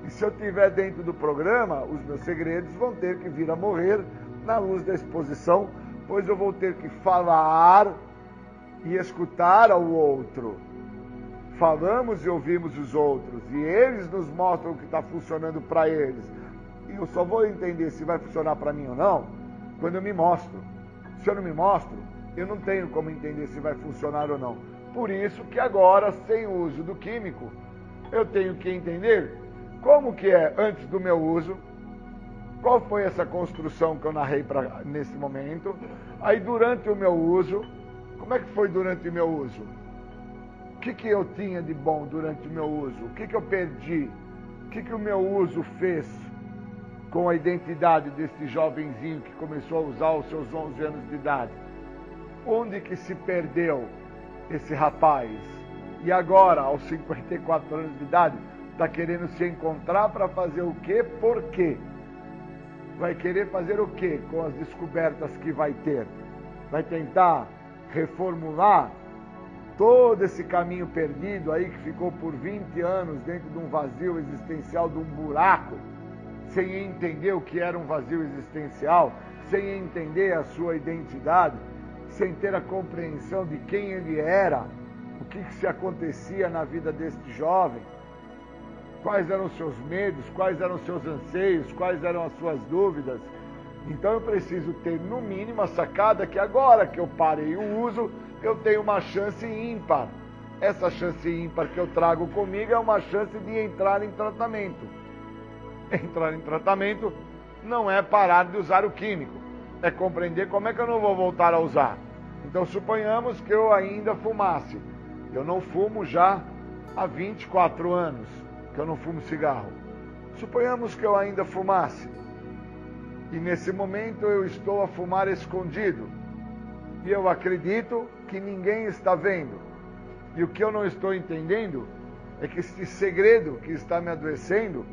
E se eu estiver dentro do programa, os meus segredos vão ter que vir a morrer na luz da exposição, pois eu vou ter que falar e escutar ao outro. Falamos e ouvimos os outros, e eles nos mostram o que está funcionando para eles. E eu só vou entender se vai funcionar para mim ou não quando eu me mostro. Se eu não me mostro, eu não tenho como entender se vai funcionar ou não. Por isso que agora, sem o uso do químico, eu tenho que entender como que é antes do meu uso, qual foi essa construção que eu narrei pra, nesse momento, aí durante o meu uso, como é que foi durante o meu uso? O que, que eu tinha de bom durante o meu uso? O que, que eu perdi? O que, que o meu uso fez com a identidade desse jovenzinho que começou a usar os seus 11 anos de idade? Onde que se perdeu esse rapaz? E agora, aos 54 anos de idade, está querendo se encontrar para fazer o quê? Por quê? Vai querer fazer o quê com as descobertas que vai ter? Vai tentar reformular todo esse caminho perdido aí que ficou por 20 anos dentro de um vazio existencial, de um buraco, sem entender o que era um vazio existencial, sem entender a sua identidade, sem ter a compreensão de quem ele era, o que, que se acontecia na vida deste jovem, quais eram os seus medos, quais eram os seus anseios, quais eram as suas dúvidas. Então eu preciso ter no mínimo a sacada que agora que eu parei o uso, eu tenho uma chance ímpar. Essa chance ímpar que eu trago comigo é uma chance de entrar em tratamento. Entrar em tratamento não é parar de usar o químico, é compreender como é que eu não vou voltar a usar. Então suponhamos que eu ainda fumasse. Eu não fumo já há 24 anos que eu não fumo cigarro. Suponhamos que eu ainda fumasse. E nesse momento eu estou a fumar escondido. E eu acredito que ninguém está vendo. E o que eu não estou entendendo é que esse segredo que está me adoecendo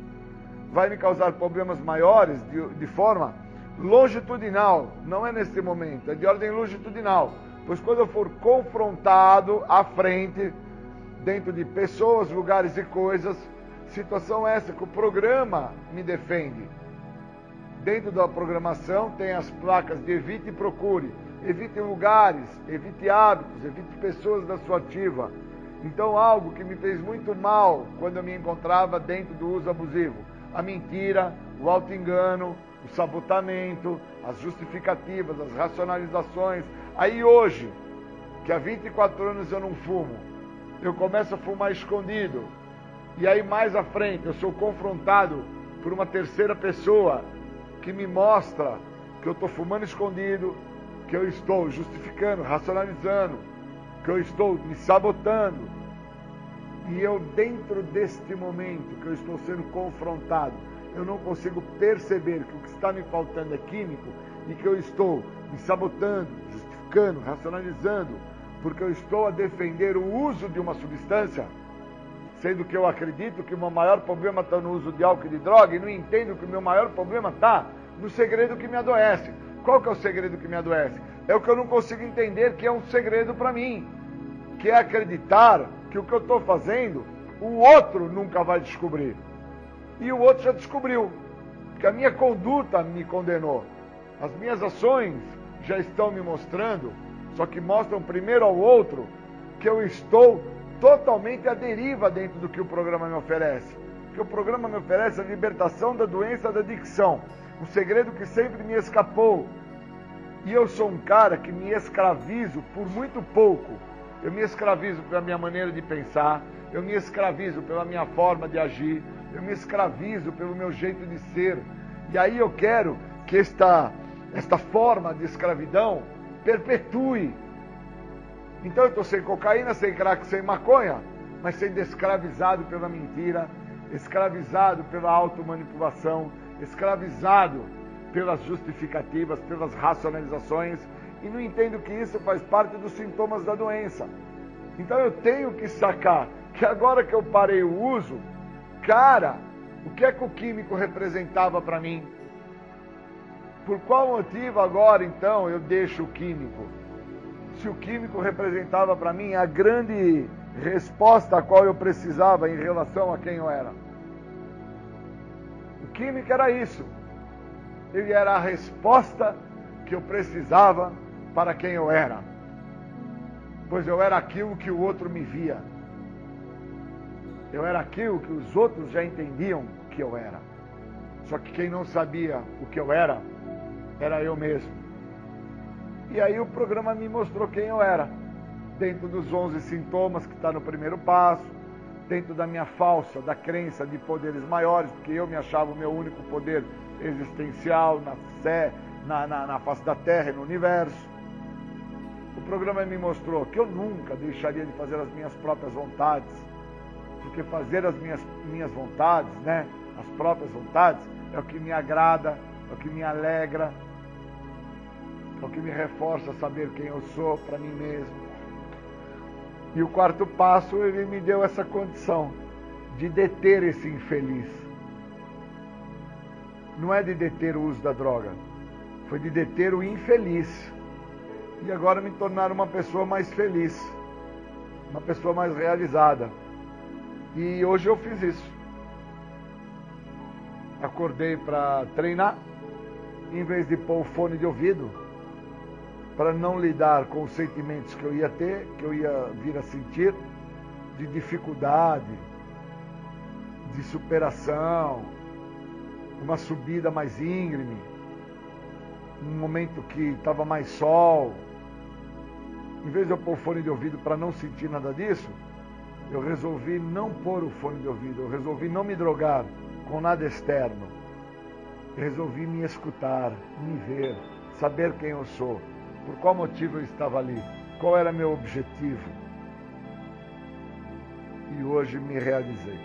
vai me causar problemas maiores de, de forma longitudinal. Não é nesse momento, é de ordem longitudinal. Pois quando eu for confrontado à frente, dentro de pessoas, lugares e coisas, situação essa que o programa me defende. Dentro da programação tem as placas de evite e procure evite lugares, evite hábitos, evite pessoas da sua ativa. Então, algo que me fez muito mal quando eu me encontrava dentro do uso abusivo: a mentira, o auto-engano, o sabotamento, as justificativas, as racionalizações. Aí, hoje, que há 24 anos eu não fumo, eu começo a fumar escondido. E aí, mais à frente, eu sou confrontado por uma terceira pessoa que me mostra que eu estou fumando escondido, que eu estou justificando, racionalizando, que eu estou me sabotando. E eu, dentro deste momento que eu estou sendo confrontado, eu não consigo perceber que o que está me faltando é químico e que eu estou me sabotando, justificando, racionalizando, porque eu estou a defender o uso de uma substância, sendo que eu acredito que o meu maior problema está no uso de álcool e de droga e não entendo que o meu maior problema está no segredo que me adoece. Qual que é o segredo que me adoece? É o que eu não consigo entender que é um segredo para mim, que é acreditar que o que eu estou fazendo, o outro nunca vai descobrir. E o outro já descobriu, porque a minha conduta me condenou. As minhas ações já estão me mostrando, só que mostram primeiro ao outro que eu estou totalmente à deriva dentro do que o programa me oferece. Que o programa me oferece a libertação da doença da adicção um segredo que sempre me escapou. E eu sou um cara que me escravizo por muito pouco. Eu me escravizo pela minha maneira de pensar, eu me escravizo pela minha forma de agir, eu me escravizo pelo meu jeito de ser. E aí eu quero que esta, esta forma de escravidão perpetue. Então eu estou sem cocaína, sem crack, sem maconha, mas sendo escravizado pela mentira, escravizado pela automanipulação, escravizado pelas justificativas, pelas racionalizações e não entendo que isso faz parte dos sintomas da doença. Então eu tenho que sacar que agora que eu parei o uso, cara, o que é que o químico representava para mim? Por qual motivo agora então eu deixo o químico? O químico representava para mim a grande resposta a qual eu precisava em relação a quem eu era química era isso. Ele era a resposta que eu precisava para quem eu era. Pois eu era aquilo que o outro me via. Eu era aquilo que os outros já entendiam que eu era. Só que quem não sabia o que eu era, era eu mesmo. E aí o programa me mostrou quem eu era. dentro dos 11 sintomas que está no primeiro passo, dentro da minha falsa, da crença de poderes maiores, porque eu me achava o meu único poder existencial na, na, na, na face da Terra e no universo. O programa me mostrou que eu nunca deixaria de fazer as minhas próprias vontades, porque fazer as minhas, minhas vontades, né, as próprias vontades, é o que me agrada, é o que me alegra, é o que me reforça saber quem eu sou para mim mesmo. E o quarto passo, ele me deu essa condição de deter esse infeliz. Não é de deter o uso da droga, foi de deter o infeliz. E agora me tornar uma pessoa mais feliz, uma pessoa mais realizada. E hoje eu fiz isso. Acordei para treinar, em vez de pôr o fone de ouvido, para não lidar com os sentimentos que eu ia ter, que eu ia vir a sentir, de dificuldade, de superação, uma subida mais íngreme, um momento que estava mais sol. Em vez de eu pôr fone de ouvido para não sentir nada disso, eu resolvi não pôr o fone de ouvido, eu resolvi não me drogar com nada externo. Resolvi me escutar, me ver, saber quem eu sou por qual motivo eu estava ali? Qual era meu objetivo? E hoje me realizei.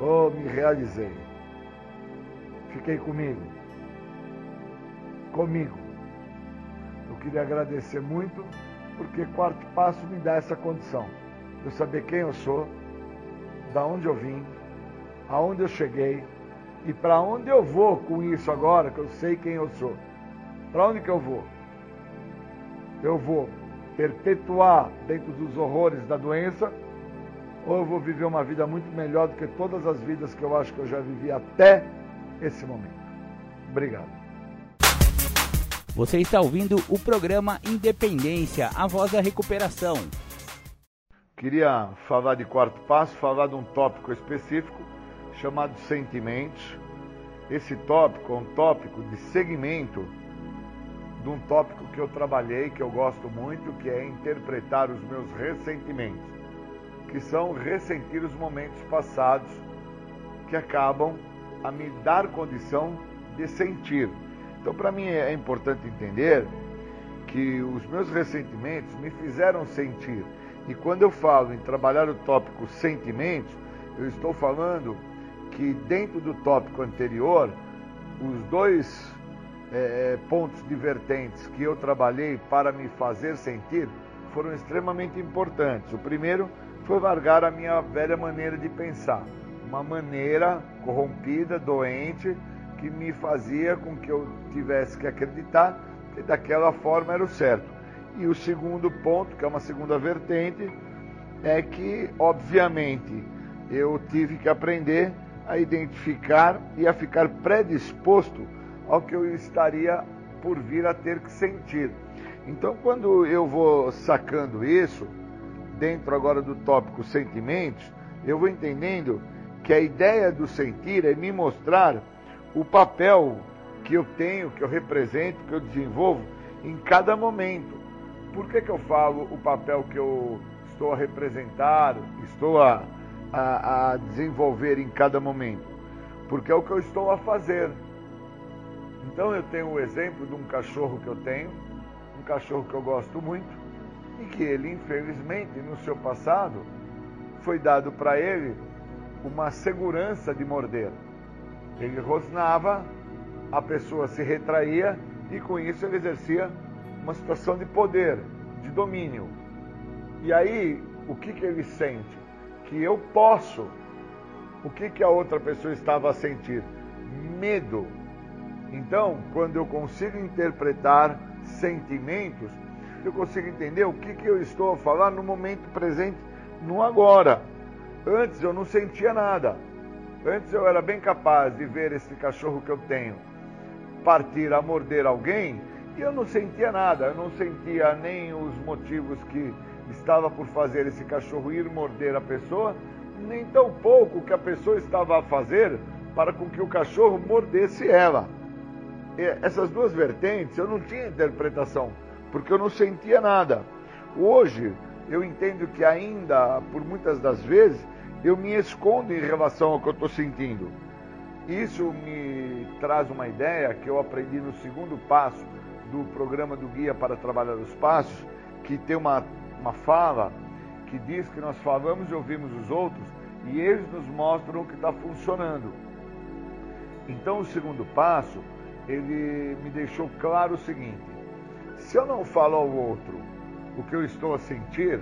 Oh, me realizei. Fiquei comigo. Comigo. Eu queria agradecer muito, porque quarto passo me dá essa condição. Eu saber quem eu sou, da onde eu vim, aonde eu cheguei e para onde eu vou com isso agora, que eu sei quem eu sou. Para onde que eu vou? Eu vou perpetuar dentro dos horrores da doença, ou eu vou viver uma vida muito melhor do que todas as vidas que eu acho que eu já vivi até esse momento. Obrigado. Você está ouvindo o programa Independência, a voz da recuperação. Queria falar de quarto passo, falar de um tópico específico chamado sentimentos. Esse tópico é um tópico de segmento de um tópico que eu trabalhei, que eu gosto muito, que é interpretar os meus ressentimentos, que são ressentir os momentos passados que acabam a me dar condição de sentir. Então, para mim é importante entender que os meus ressentimentos me fizeram sentir. E quando eu falo em trabalhar o tópico sentimentos, eu estou falando que dentro do tópico anterior, os dois é, é, pontos divertentes que eu trabalhei para me fazer sentir foram extremamente importantes. O primeiro foi largar a minha velha maneira de pensar, uma maneira corrompida, doente, que me fazia com que eu tivesse que acreditar que daquela forma era o certo. E o segundo ponto, que é uma segunda vertente, é que, obviamente, eu tive que aprender a identificar e a ficar predisposto ao que eu estaria por vir a ter que sentir. Então, quando eu vou sacando isso, dentro agora do tópico sentimentos, eu vou entendendo que a ideia do sentir é me mostrar o papel que eu tenho, que eu represento, que eu desenvolvo em cada momento. Por que, que eu falo o papel que eu estou a representar, estou a, a, a desenvolver em cada momento? Porque é o que eu estou a fazer. Então eu tenho o exemplo de um cachorro que eu tenho, um cachorro que eu gosto muito, e que ele, infelizmente, no seu passado, foi dado para ele uma segurança de morder. Ele rosnava, a pessoa se retraía e com isso ele exercia uma situação de poder, de domínio. E aí, o que, que ele sente? Que eu posso. O que, que a outra pessoa estava a sentir? Medo então, quando eu consigo interpretar sentimentos, eu consigo entender o que, que eu estou a falar no momento presente, no agora. Antes eu não sentia nada. Antes eu era bem capaz de ver esse cachorro que eu tenho partir a morder alguém e eu não sentia nada. Eu não sentia nem os motivos que estava por fazer esse cachorro ir morder a pessoa, nem tão pouco que a pessoa estava a fazer para com que o cachorro mordesse ela essas duas vertentes eu não tinha interpretação, porque eu não sentia nada. Hoje, eu entendo que ainda, por muitas das vezes, eu me escondo em relação ao que eu estou sentindo. Isso me traz uma ideia que eu aprendi no segundo passo do programa do Guia para Trabalhar os Passos, que tem uma, uma fala que diz que nós falamos e ouvimos os outros e eles nos mostram o que está funcionando. Então, o segundo passo, ele me deixou claro o seguinte: se eu não falo ao outro o que eu estou a sentir,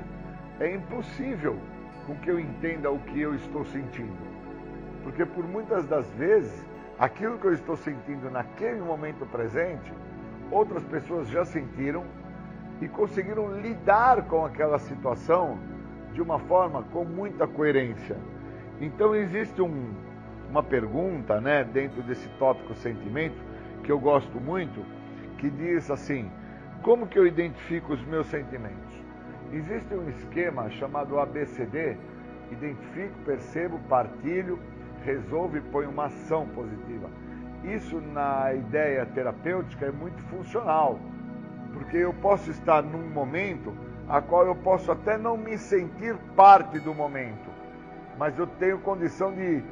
é impossível com que eu entenda o que eu estou sentindo. Porque por muitas das vezes, aquilo que eu estou sentindo naquele momento presente, outras pessoas já sentiram e conseguiram lidar com aquela situação de uma forma com muita coerência. Então existe um, uma pergunta, né, dentro desse tópico sentimento que eu gosto muito, que diz assim: como que eu identifico os meus sentimentos? Existe um esquema chamado ABCD: identifico, percebo, partilho, resolvo e ponho uma ação positiva. Isso na ideia terapêutica é muito funcional, porque eu posso estar num momento a qual eu posso até não me sentir parte do momento, mas eu tenho condição de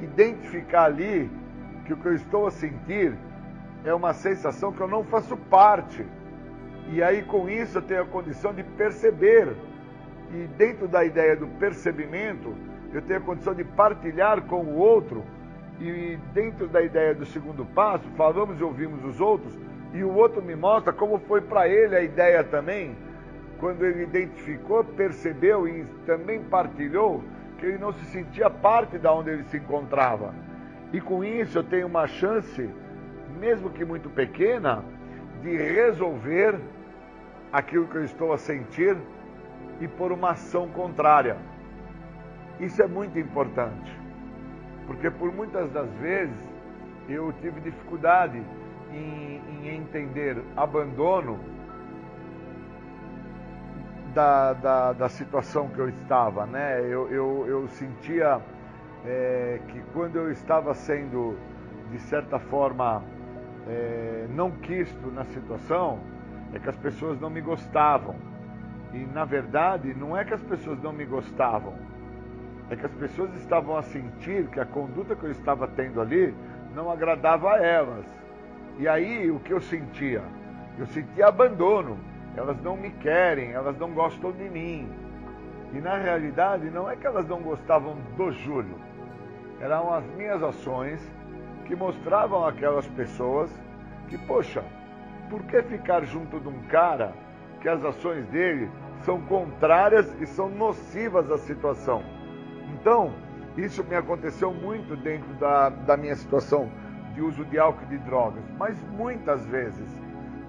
identificar ali que o que eu estou a sentir é uma sensação que eu não faço parte. E aí com isso eu tenho a condição de perceber. E dentro da ideia do percebimento, eu tenho a condição de partilhar com o outro. E dentro da ideia do segundo passo, falamos e ouvimos os outros, e o outro me mostra como foi para ele a ideia também, quando ele identificou, percebeu e também partilhou que ele não se sentia parte da onde ele se encontrava. E com isso eu tenho uma chance, mesmo que muito pequena, de resolver aquilo que eu estou a sentir e por uma ação contrária. Isso é muito importante, porque por muitas das vezes eu tive dificuldade em, em entender abandono da, da, da, situação que eu estava, né? Eu, eu, eu sentia é, que quando eu estava sendo, de certa forma, é, não quisto na situação, é que as pessoas não me gostavam. E na verdade, não é que as pessoas não me gostavam, é que as pessoas estavam a sentir que a conduta que eu estava tendo ali não agradava a elas. E aí o que eu sentia? Eu sentia abandono. Elas não me querem, elas não gostam de mim. E na realidade não é que elas não gostavam do Júlio. Eram as minhas ações que mostravam àquelas pessoas que, poxa, por que ficar junto de um cara que as ações dele são contrárias e são nocivas à situação? Então, isso me aconteceu muito dentro da, da minha situação de uso de álcool e de drogas, mas muitas vezes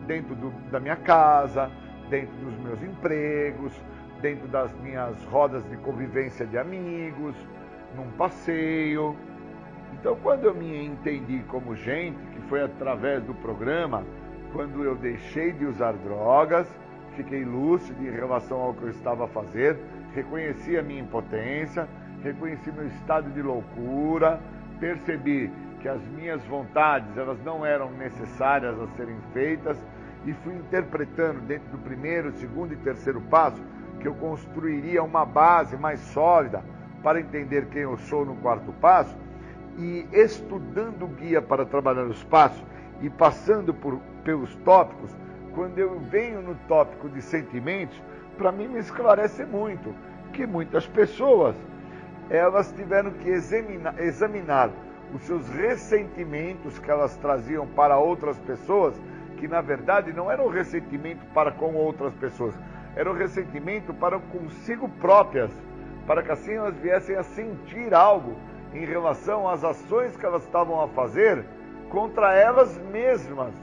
dentro do, da minha casa, dentro dos meus empregos, dentro das minhas rodas de convivência de amigos, num passeio. Então, quando eu me entendi como gente, que foi através do programa, quando eu deixei de usar drogas, fiquei lúcido em relação ao que eu estava a fazer, reconheci a minha impotência, reconheci meu estado de loucura, percebi que as minhas vontades elas não eram necessárias a serem feitas e fui interpretando dentro do primeiro, segundo e terceiro passo que eu construiria uma base mais sólida para entender quem eu sou no quarto passo e estudando o guia para trabalhar os passos e passando por, pelos tópicos, quando eu venho no tópico de sentimentos, para mim me esclarece muito que muitas pessoas elas tiveram que examinar, examinar os seus ressentimentos que elas traziam para outras pessoas, que na verdade não era o ressentimento para com outras pessoas, era o ressentimento para consigo próprias, para que assim elas viessem a sentir algo em relação às ações que elas estavam a fazer contra elas mesmas.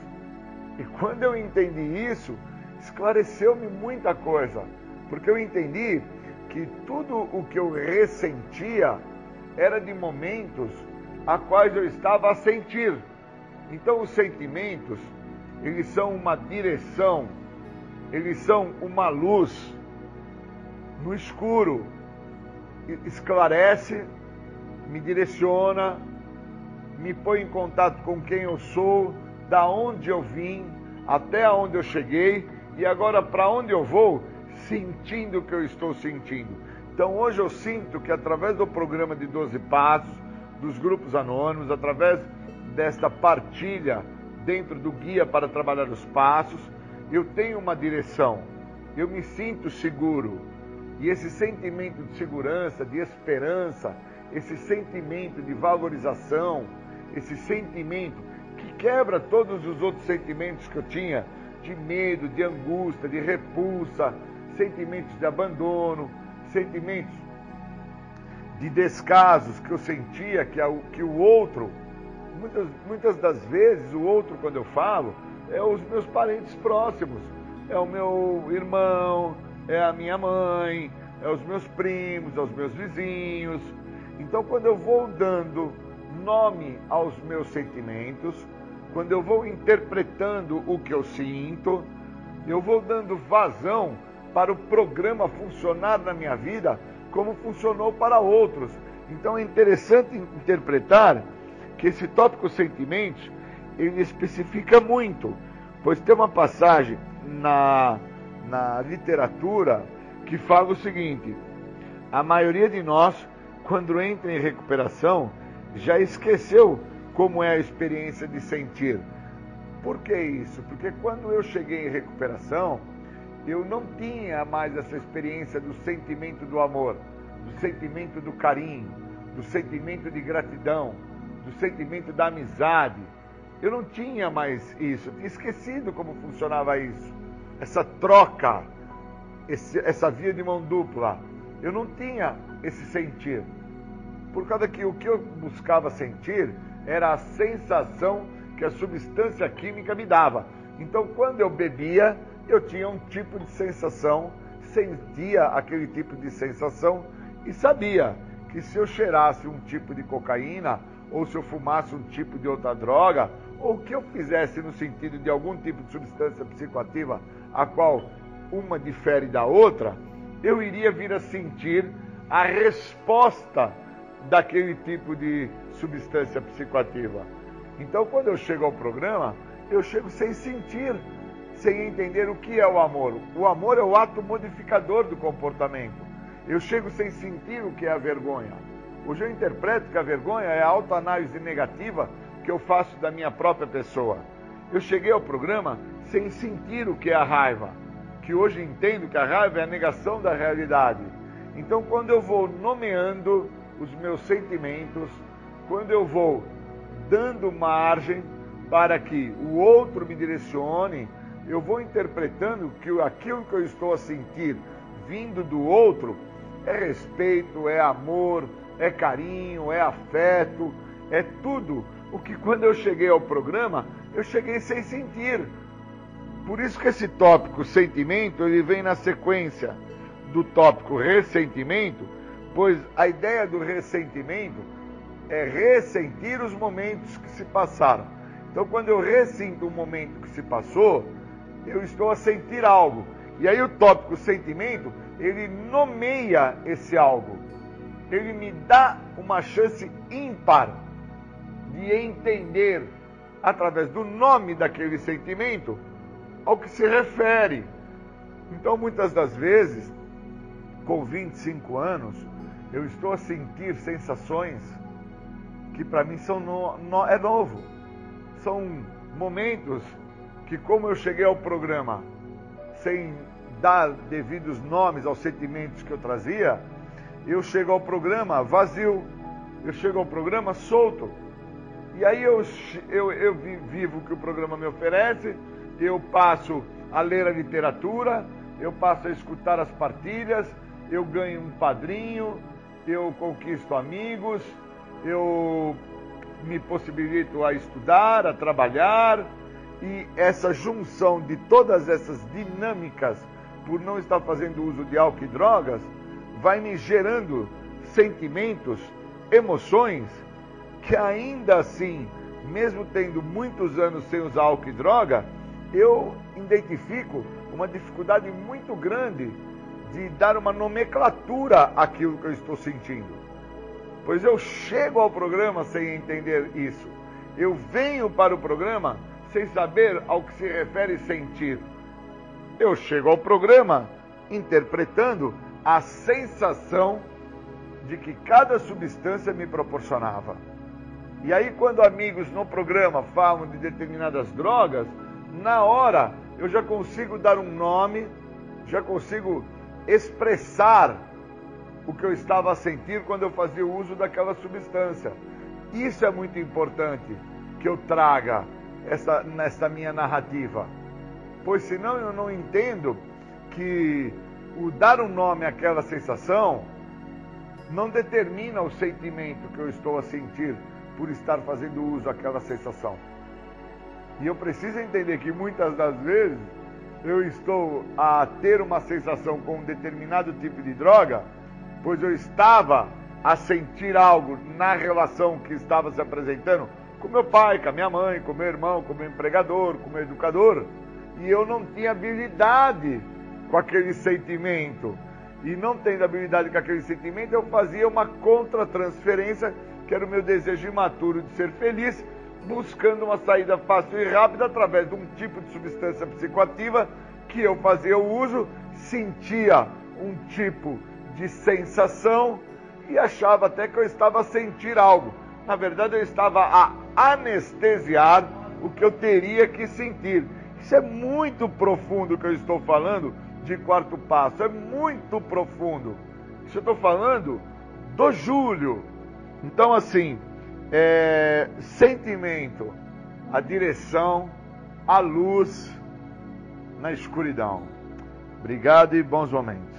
E quando eu entendi isso, esclareceu-me muita coisa, porque eu entendi que tudo o que eu ressentia era de momentos a quais eu estava a sentir. Então os sentimentos, eles são uma direção, eles são uma luz no escuro, esclarece, me direciona, me põe em contato com quem eu sou, da onde eu vim, até onde eu cheguei e agora para onde eu vou, sentindo o que eu estou sentindo. Então hoje eu sinto que através do programa de 12 passos, dos grupos anônimos, através desta partilha dentro do guia para trabalhar os passos, eu tenho uma direção, eu me sinto seguro. E esse sentimento de segurança, de esperança, esse sentimento de valorização, esse sentimento que quebra todos os outros sentimentos que eu tinha, de medo, de angústia, de repulsa, sentimentos de abandono, sentimentos de descasos que eu sentia que, a, que o outro, muitas, muitas das vezes, o outro, quando eu falo, é os meus parentes próximos, é o meu irmão, é a minha mãe, é os meus primos, é os meus vizinhos. Então, quando eu vou dando nome aos meus sentimentos, quando eu vou interpretando o que eu sinto, eu vou dando vazão para o programa funcionar na minha vida como funcionou para outros. Então é interessante interpretar que esse tópico sentimentos ele especifica muito, pois tem uma passagem na, na literatura que fala o seguinte: a maioria de nós, quando entra em recuperação, já esqueceu como é a experiência de sentir. Por que isso? Porque quando eu cheguei em recuperação, eu não tinha mais essa experiência do sentimento do amor, do sentimento do carinho, do sentimento de gratidão, do sentimento da amizade. Eu não tinha mais isso, tinha esquecido como funcionava isso, essa troca, esse, essa via de mão dupla. Eu não tinha esse sentir. Por causa que o que eu buscava sentir era a sensação que a substância química me dava. Então, quando eu bebia, eu tinha um tipo de sensação, sentia aquele tipo de sensação e sabia que se eu cheirasse um tipo de cocaína, ou se eu fumasse um tipo de outra droga, ou que eu fizesse no sentido de algum tipo de substância psicoativa, a qual uma difere da outra, eu iria vir a sentir a resposta daquele tipo de substância psicoativa. Então, quando eu chego ao programa, eu chego sem sentir sem entender o que é o amor. O amor é o ato modificador do comportamento. Eu chego sem sentir o que é a vergonha. Hoje eu interpreto que a vergonha é a autoanálise negativa que eu faço da minha própria pessoa. Eu cheguei ao programa sem sentir o que é a raiva, que hoje entendo que a raiva é a negação da realidade. Então, quando eu vou nomeando os meus sentimentos, quando eu vou dando margem para que o outro me direcione, eu vou interpretando que aquilo que eu estou a sentir vindo do outro é respeito, é amor, é carinho, é afeto, é tudo o que quando eu cheguei ao programa, eu cheguei sem sentir. Por isso que esse tópico sentimento, ele vem na sequência do tópico ressentimento, pois a ideia do ressentimento é ressentir os momentos que se passaram. Então, quando eu ressinto um momento que se passou, eu estou a sentir algo. E aí o tópico sentimento, ele nomeia esse algo. Ele me dá uma chance ímpar de entender, através do nome daquele sentimento, ao que se refere. Então, muitas das vezes, com 25 anos, eu estou a sentir sensações que para mim são no, no, é novo. São momentos que como eu cheguei ao programa sem dar devidos nomes aos sentimentos que eu trazia, eu chego ao programa vazio, eu chego ao programa solto. E aí eu, eu, eu vivo o que o programa me oferece, eu passo a ler a literatura, eu passo a escutar as partilhas, eu ganho um padrinho, eu conquisto amigos, eu me possibilito a estudar, a trabalhar, e essa junção de todas essas dinâmicas, por não estar fazendo uso de álcool e drogas, vai me gerando sentimentos, emoções, que ainda assim, mesmo tendo muitos anos sem usar álcool e droga, eu identifico uma dificuldade muito grande de dar uma nomenclatura àquilo que eu estou sentindo. Pois eu chego ao programa sem entender isso. Eu venho para o programa sem saber ao que se refere sentir. Eu chego ao programa interpretando a sensação de que cada substância me proporcionava. E aí, quando amigos no programa falam de determinadas drogas, na hora eu já consigo dar um nome, já consigo expressar o que eu estava a sentir quando eu fazia o uso daquela substância. Isso é muito importante que eu traga essa, nessa minha narrativa, pois senão eu não entendo que o dar um nome àquela sensação não determina o sentimento que eu estou a sentir por estar fazendo uso daquela sensação. E eu preciso entender que muitas das vezes eu estou a ter uma sensação com um determinado tipo de droga, pois eu estava a sentir algo na relação que estava se apresentando com meu pai, com a minha mãe, com meu irmão, com meu empregador, com meu educador, e eu não tinha habilidade com aquele sentimento. E não tendo habilidade com aquele sentimento, eu fazia uma contra-transferência, que era o meu desejo imaturo de ser feliz, buscando uma saída fácil e rápida através de um tipo de substância psicoativa que eu fazia o uso, sentia um tipo de sensação e achava até que eu estava a sentir algo. Na verdade, eu estava a anestesiar o que eu teria que sentir. Isso é muito profundo que eu estou falando de quarto passo, é muito profundo. Isso eu estou falando do Júlio. Então, assim, é, sentimento, a direção, a luz na escuridão. Obrigado e bons momentos.